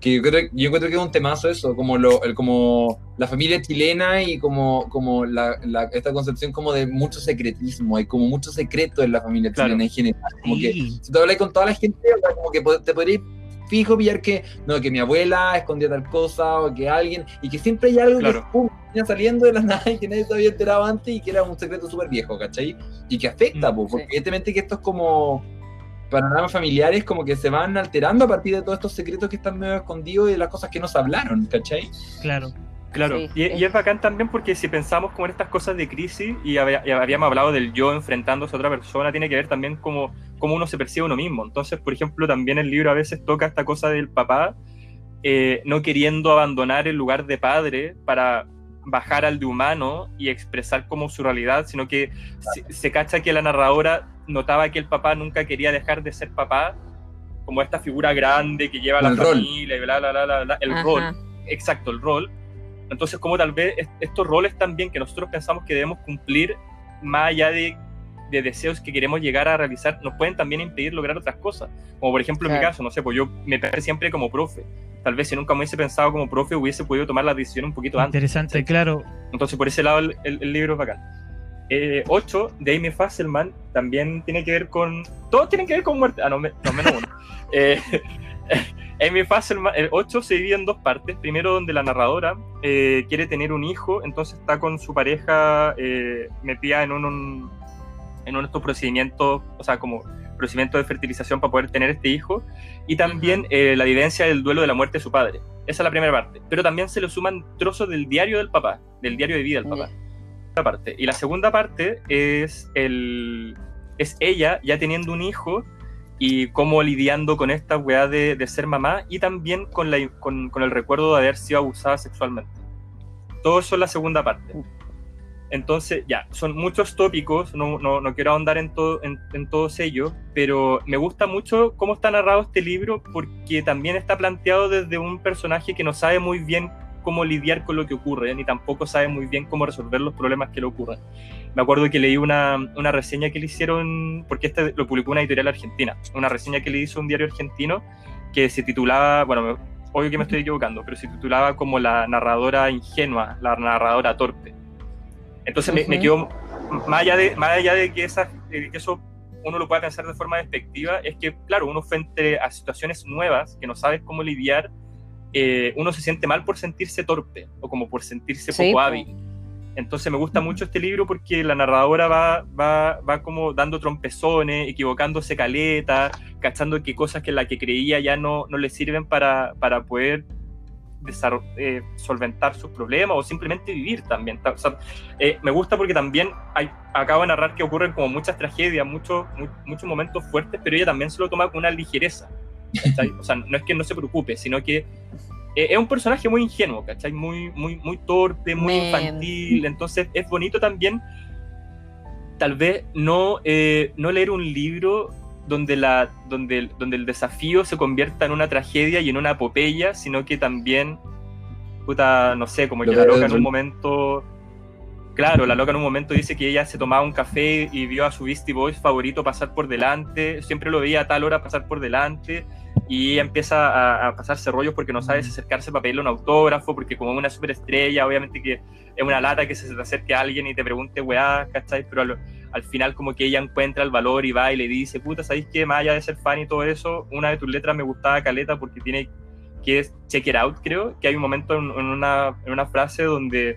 que yo creo, yo encuentro que es un temazo eso, como lo, el, como la familia chilena y como, como la, la- esta concepción como de mucho secretismo, hay como mucho secreto en la familia Claro. chilena en general, como que Sí. si tú hablas con toda la gente, como que te podrías fijo pillar que, no, que mi abuela escondía tal cosa, o que alguien, y que siempre hay algo Claro. que pum, venía saliendo de la (laughs) nada y que nadie se había enterado antes y que era un secreto súper viejo, ¿cachai? Y que afecta, Mm, po, porque sí. evidentemente que esto es como panoramas familiares como que se van alterando a partir de todos estos secretos que están medio escondidos y de las cosas que no se hablaron, ¿cachai? Claro. Claro, Sí, y, es- y es bacán también porque si pensamos como en estas cosas de crisis y, había- y habíamos hablado del yo enfrentándose a otra persona, tiene que ver también como cómo uno se percibe a uno mismo. Entonces, por ejemplo, también el libro a veces toca esta cosa del papá eh, no queriendo abandonar el lugar de padre para bajar al de humano y expresar como su realidad, sino que se, se cacha que la narradora notaba que el papá nunca quería dejar de ser papá, como esta figura grande que lleva a la rol. familia y bla, bla, bla, bla, bla, el Ajá. rol exacto, el rol. Entonces, como tal vez est- estos roles también que nosotros pensamos que debemos cumplir, más allá de, de deseos que queremos llegar a realizar, nos pueden también impedir lograr otras cosas. Como por ejemplo en mi Claro. caso, no sé, pues yo me pensé siempre como profe. Tal vez si nunca me hubiese pensado como profe, hubiese podido tomar la decisión un poquito antes. Interesante, Sí. claro. Entonces, por ese lado, el, el- el libro es bacán. 8 de Amy Fasselman también tiene que ver con. Todos tienen que ver con muerte. Ah, no, me- no menos uno. (laughs) Eh, (laughs) Amy Fasselman, el 8 se divide en dos partes. Primero, donde la narradora eh, quiere tener un hijo, entonces está con su pareja eh, metida en un, un- en uno de estos procedimientos, o sea, como procedimiento de fertilización para poder tener este hijo. Y también eh, la vivencia del duelo de la muerte de su padre. Esa es la primera parte. Pero también se le suman trozos del diario del papá, del diario de vida del papá. Parte. Y la segunda parte es, el, es ella ya teniendo un hijo y cómo lidiando con esta weá de, de ser mamá y también con, la, con, con el recuerdo de haber sido abusada sexualmente. Todo eso es la segunda parte. Entonces, ya, son muchos tópicos, no, no, no quiero ahondar en, todo, en, en todos ellos, pero me gusta mucho cómo está narrado este libro porque también está planteado desde un personaje que no sabe muy bien cómo lidiar con lo que ocurre, ni tampoco sabe muy bien cómo resolver los problemas que le ocurren. Me acuerdo que leí una, una reseña que le hicieron, porque este lo publicó una editorial argentina, una reseña que le hizo un diario argentino que se titulaba, bueno, me- obvio que me estoy equivocando, pero se titulaba como la narradora ingenua, la narradora torpe. Entonces me, me Ujú. quedó, más allá de, más allá de que, esa, de que eso uno lo pueda pensar de forma despectiva, es que, claro, uno frente a situaciones nuevas que no sabes cómo lidiar, eh, uno se siente mal por sentirse torpe o como por sentirse Sí, poco po. hábil. Entonces me gusta mucho este libro porque la narradora va, va, va como dando trompezones, equivocándose caleta, cachando que cosas que la que creía ya no, no le sirven para, para poder eh, solventar sus problemas o simplemente vivir también. Ta- o sea, eh, me gusta porque también hay, acabo de narrar que ocurren como muchas tragedias, muchos, mu- muchos momentos fuertes, pero ella también se lo toma con una ligereza. ¿cachai? O sea, no es que no se preocupe, sino que eh, es un personaje muy ingenuo, ¿cachai? Muy, muy, muy torpe, muy infantil. Entonces es bonito también, tal vez, no, eh, no leer un libro donde, la, donde, el- donde el desafío se convierta en una tragedia y en una epopeya, sino que también, puta, no sé, como que la loca en un momento... Claro, la loca en un momento dice que ella se tomaba un café y vio a su Beastie Boys favorito pasar por delante, siempre lo veía a tal hora pasar por delante, y empieza a, a pasarse rollos porque no sabe si acercarse para pedirle un autógrafo, porque como es una superestrella, obviamente que es una lata que se te acerque a alguien y te pregunte, weá, ¿cachai? Pero al, al final como que ella encuentra el valor y va y le dice, puta, ¿sabéis qué? Más allá de ser fan y todo eso, una de tus letras me gustaba caleta porque tiene, que es Check It Out, creo, que hay un momento en, en una, en una frase donde,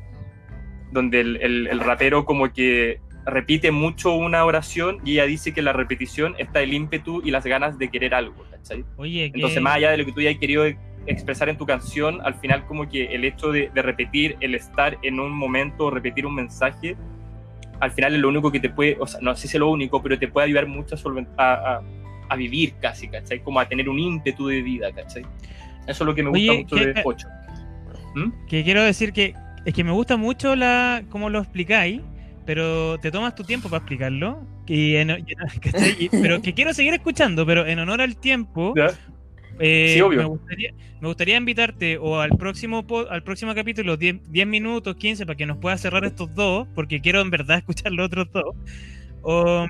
donde el, el- el rapero como que repite mucho una oración y ella dice que la repetición está el ímpetu y las ganas de querer algo, ¿cachai? Oye, que... Entonces, más allá de lo que tú hayas querido expresar en tu canción, al final como que el hecho de, de repetir, el estar en un momento, repetir un mensaje, al final es lo único que te puede, o sea, no sé si es lo único, pero te puede ayudar mucho a, a, a- vivir casi, ¿cachai? Como a tener un ímpetu de vida, ¿cachai? Eso es lo que me gusta Oye, mucho ¿qué- de 8. que quiero decir que es que me gusta mucho la cómo lo explicáis, pero te tomas tu tiempo para explicarlo. Y en- y- (laughs) ¿cachai? Y- pero que quiero seguir escuchando, pero en honor al tiempo, eh, Sí, obvio. Me, gustaría, me gustaría invitarte o al próximo al próximo capítulo 10, 10 minutos, 15, para que nos puedas cerrar estos dos, porque quiero en verdad (laughs) escuchar los otros dos. O,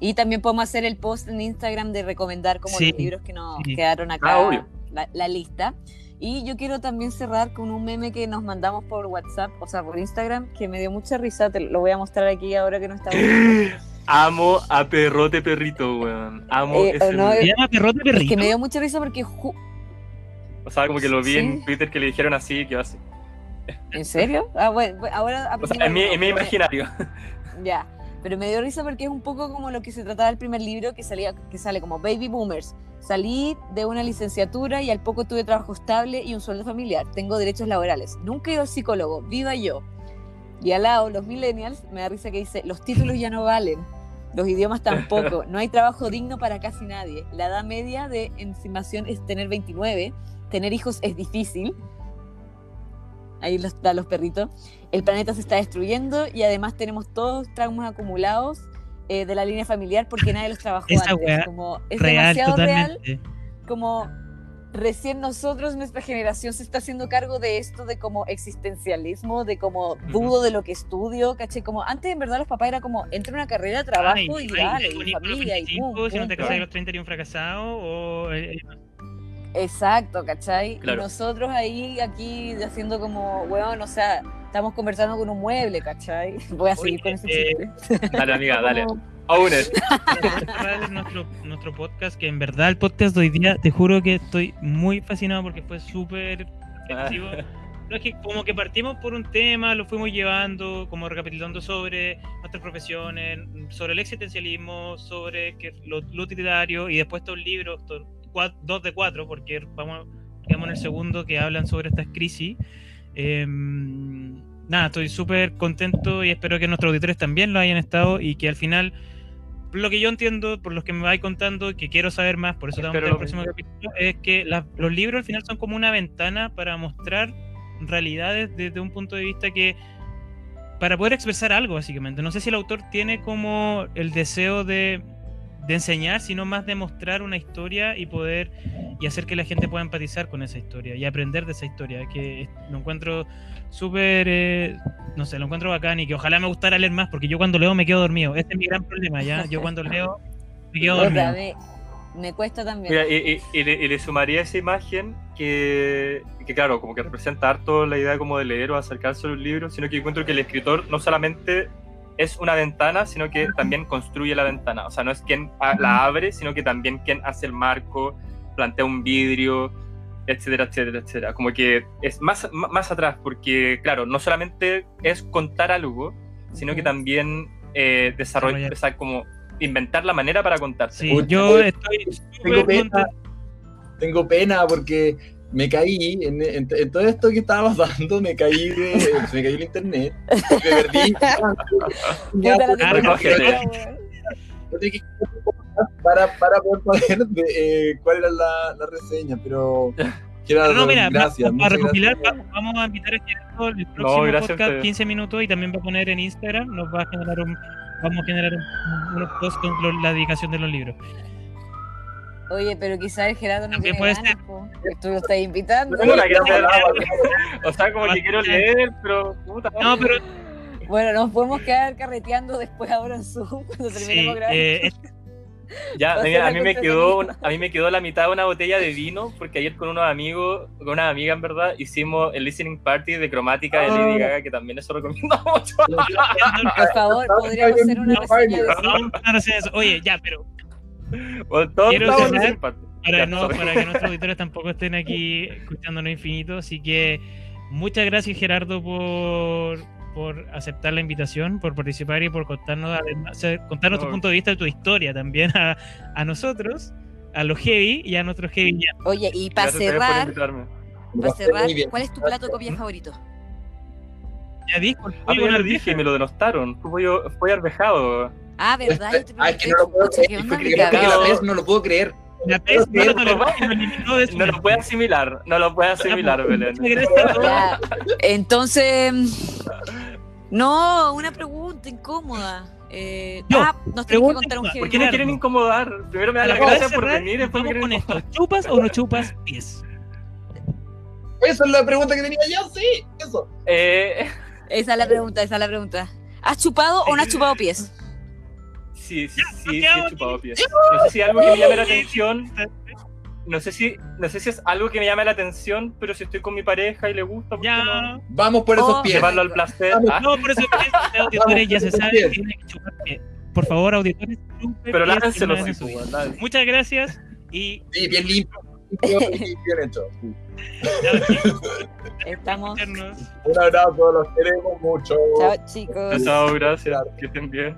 Y también podemos hacer el post en Instagram de recomendar como Sí, los libros que nos sí. quedaron acá, Ah, obvio. la, la lista. Y yo quiero también cerrar con un meme que nos mandamos por WhatsApp, o sea, por Instagram, que me dio mucha risa. Te lo voy a mostrar aquí ahora que no está. (gasps) Amo a Perrote Perrito, weón. Amo Eh, ese no, meme. ¿Se llama Perrote Es que Perrito? me dio mucha risa porque. ju- O sea, como que lo vi Sí. en Twitter que le dijeron así, que así. ¿En serio? Ah, bueno, ahora (laughs) O sea, en mi, en mi imaginario. Ya. Pero me dio risa porque es un poco como lo que se trataba el primer libro que salía, que sale como Baby Boomers. Salí de una licenciatura y al poco tuve trabajo estable y un sueldo familiar. Tengo derechos laborales. Nunca he ido psicólogo. Viva yo. Y al lado, los millennials, me da risa que dice, los títulos ya no valen. Los idiomas tampoco. No hay trabajo digno para casi nadie. La edad media de encimación es tener 29. Tener hijos es difícil. Ahí los, están los perritos. El planeta se está destruyendo y además tenemos todos traumas acumulados eh, de la línea familiar porque nadie los trabajó Esa antes. Como, es Real, demasiado real totalmente. como recién nosotros, nuestra generación, se está haciendo cargo de esto, de como existencialismo, de como dudo de lo que estudio, caché, como antes en verdad los papás era como, entra en una carrera, trabajo Ay, y ay, dale, te y familia, y 25, pum, si no pum, te pum. casas a los 30 eres un fracasado, o... eh, Exacto, ¿cachai? Claro. Y nosotros ahí, aquí, haciendo como, weón, o sea, estamos conversando con un mueble, ¿cachai? (laughs) Voy a seguir Oye, con ese eh, chiste. Dale, amiga, (laughs) dale. Aún es. nuestro, nuestro podcast, que en verdad el podcast de hoy día, te juro que estoy muy fascinado porque fue súper efectivo. No, es que como que partimos por un tema, lo fuimos llevando, como recapitulando sobre nuestras profesiones, sobre el existencialismo, sobre que, lo, lo utilitario, y después estos libros, estos dos de cuatro, porque vamos, digamos en el segundo, que hablan sobre estas crisis. Em, nada, estoy súper contento y espero que nuestros auditores también lo hayan estado y que al final, por lo que yo entiendo, por los que me vais contando que quiero saber más, por eso te vamos el próximo capítulo, es que las- los libros al final son como una ventana para mostrar realidades desde un punto de vista que para poder expresar algo básicamente. No sé si el autor tiene como el deseo de, de enseñar, sino más de mostrar una historia y poder y hacer que la gente pueda empatizar con esa historia y aprender de esa historia, que lo encuentro súper, eh, no sé, lo encuentro bacán y que ojalá me gustara leer más, porque yo cuando leo me quedo dormido. Ese es mi gran problema, ¿ya? Yo cuando (laughs) leo me quedo dormido. Me cuesta también. Mira, y, y- y le, y le sumaría esa imagen que, que, claro, como que representa harto la idea como de leer o acercarse a los libros, sino que encuentro que el escritor no solamente es una ventana, sino que también construye la ventana. O sea, no es quien la abre, sino que también quien hace el marco, plantea un vidrio, etcétera, etcétera, etcétera. Como que es más, más atrás, porque, claro, no solamente es contar algo, sino que también eh, desarrollar, o sea, como inventar la manera para contarse. Sí, yo estoy Tengo pena, tengo pena porque me caí en, en- en todo esto que estaba pasando, me caí de, se me cayó el internet, me perdí. (laughs) Ya, Puta, la pues, tengo recógete. poco más para, para poder saber de, eh, cuál era la, la reseña, pero Gerardo, no, mira, gracias. para recopilar, gracias. va- vamos a invitar a Gerardo el próximo a podcast ustedes. 15 minutos y también va a poner en Instagram, nos va a generar un, vamos a generar un- unos posts con lo- la dedicación de los libros. Oye, pero quizás el Gerardo no También tiene puede ganas, po. Tú lo estás invitando. No, la quiero hacer. O sea, como que quiero leer, pero puta. No, pero Bueno, nos podemos quedar carreteando después ahora en Zoom cuando sí, terminemos grabando. eh, es- Ya, Va a mira, ser mí algo me quedó a mí me quedó la mitad de una botella de vino porque ayer con unos amigos, con una amiga en verdad, hicimos el listening party de cromática de Lady Ah. Gaga que también eso recomiendo mucho. Por favor, podríamos hacer una reseña de eso. vamos a hacer eso. Oye, ya, pero Bueno, todos Quiero cerrar para, Ya, no, para que nuestros auditores (laughs) tampoco estén aquí escuchándonos infinito. Así que muchas gracias, Gerardo, por, por aceptar la invitación, por participar y por contarnos, además, contarnos tu No. punto de vista, tu historia también a, a nosotros, a los heavy y a nuestros heavy. ya. Oye, y para cerrar, para cerrar. ¿cuál es tu plato de copia favorito? Ya dijo, Ah, con lo dije, me lo denostaron. Fue, yo, fue arvejado. Ah, ¿verdad? Yo Ah, es que no lo puedo ¿qué creer. no lo puedo creer. La pez no lo no, No puede asimilar, no lo puede asimilar, Belén. Ya, entonces, no, una pregunta incómoda. Eh, Yo, ah, nos tenés que contar un ¿Por qué Gerardo. quieren incomodar? Primero me dan las gracias por venir, después me quieren con esto. ¿Chupas o no chupas pies? Esa es la pregunta que tenía yo, sí, eso. Eh, Esa es la pregunta, esa es la pregunta. ¿Has chupado o no has chupado pies? Sí, sí, sí, he chupado pies. No sé si algo que me llame la atención. No sé si, no sé si es algo que me llame la atención, pero si estoy con mi pareja y le gusta. Ya. Vamos por esos Oh, pies. Llevarlo al placer. Ah, No, por eso pies, (laughs) auditores ya se sabe que tienen que chupar pies. Por favor, auditores, chupen pero pues, láncelos. Muchas gracias y Sí, bien limpio. (laughs) Estamos. Un abrazo, los queremos mucho. Chao, chicos. Chao, gracias. Que estén bien.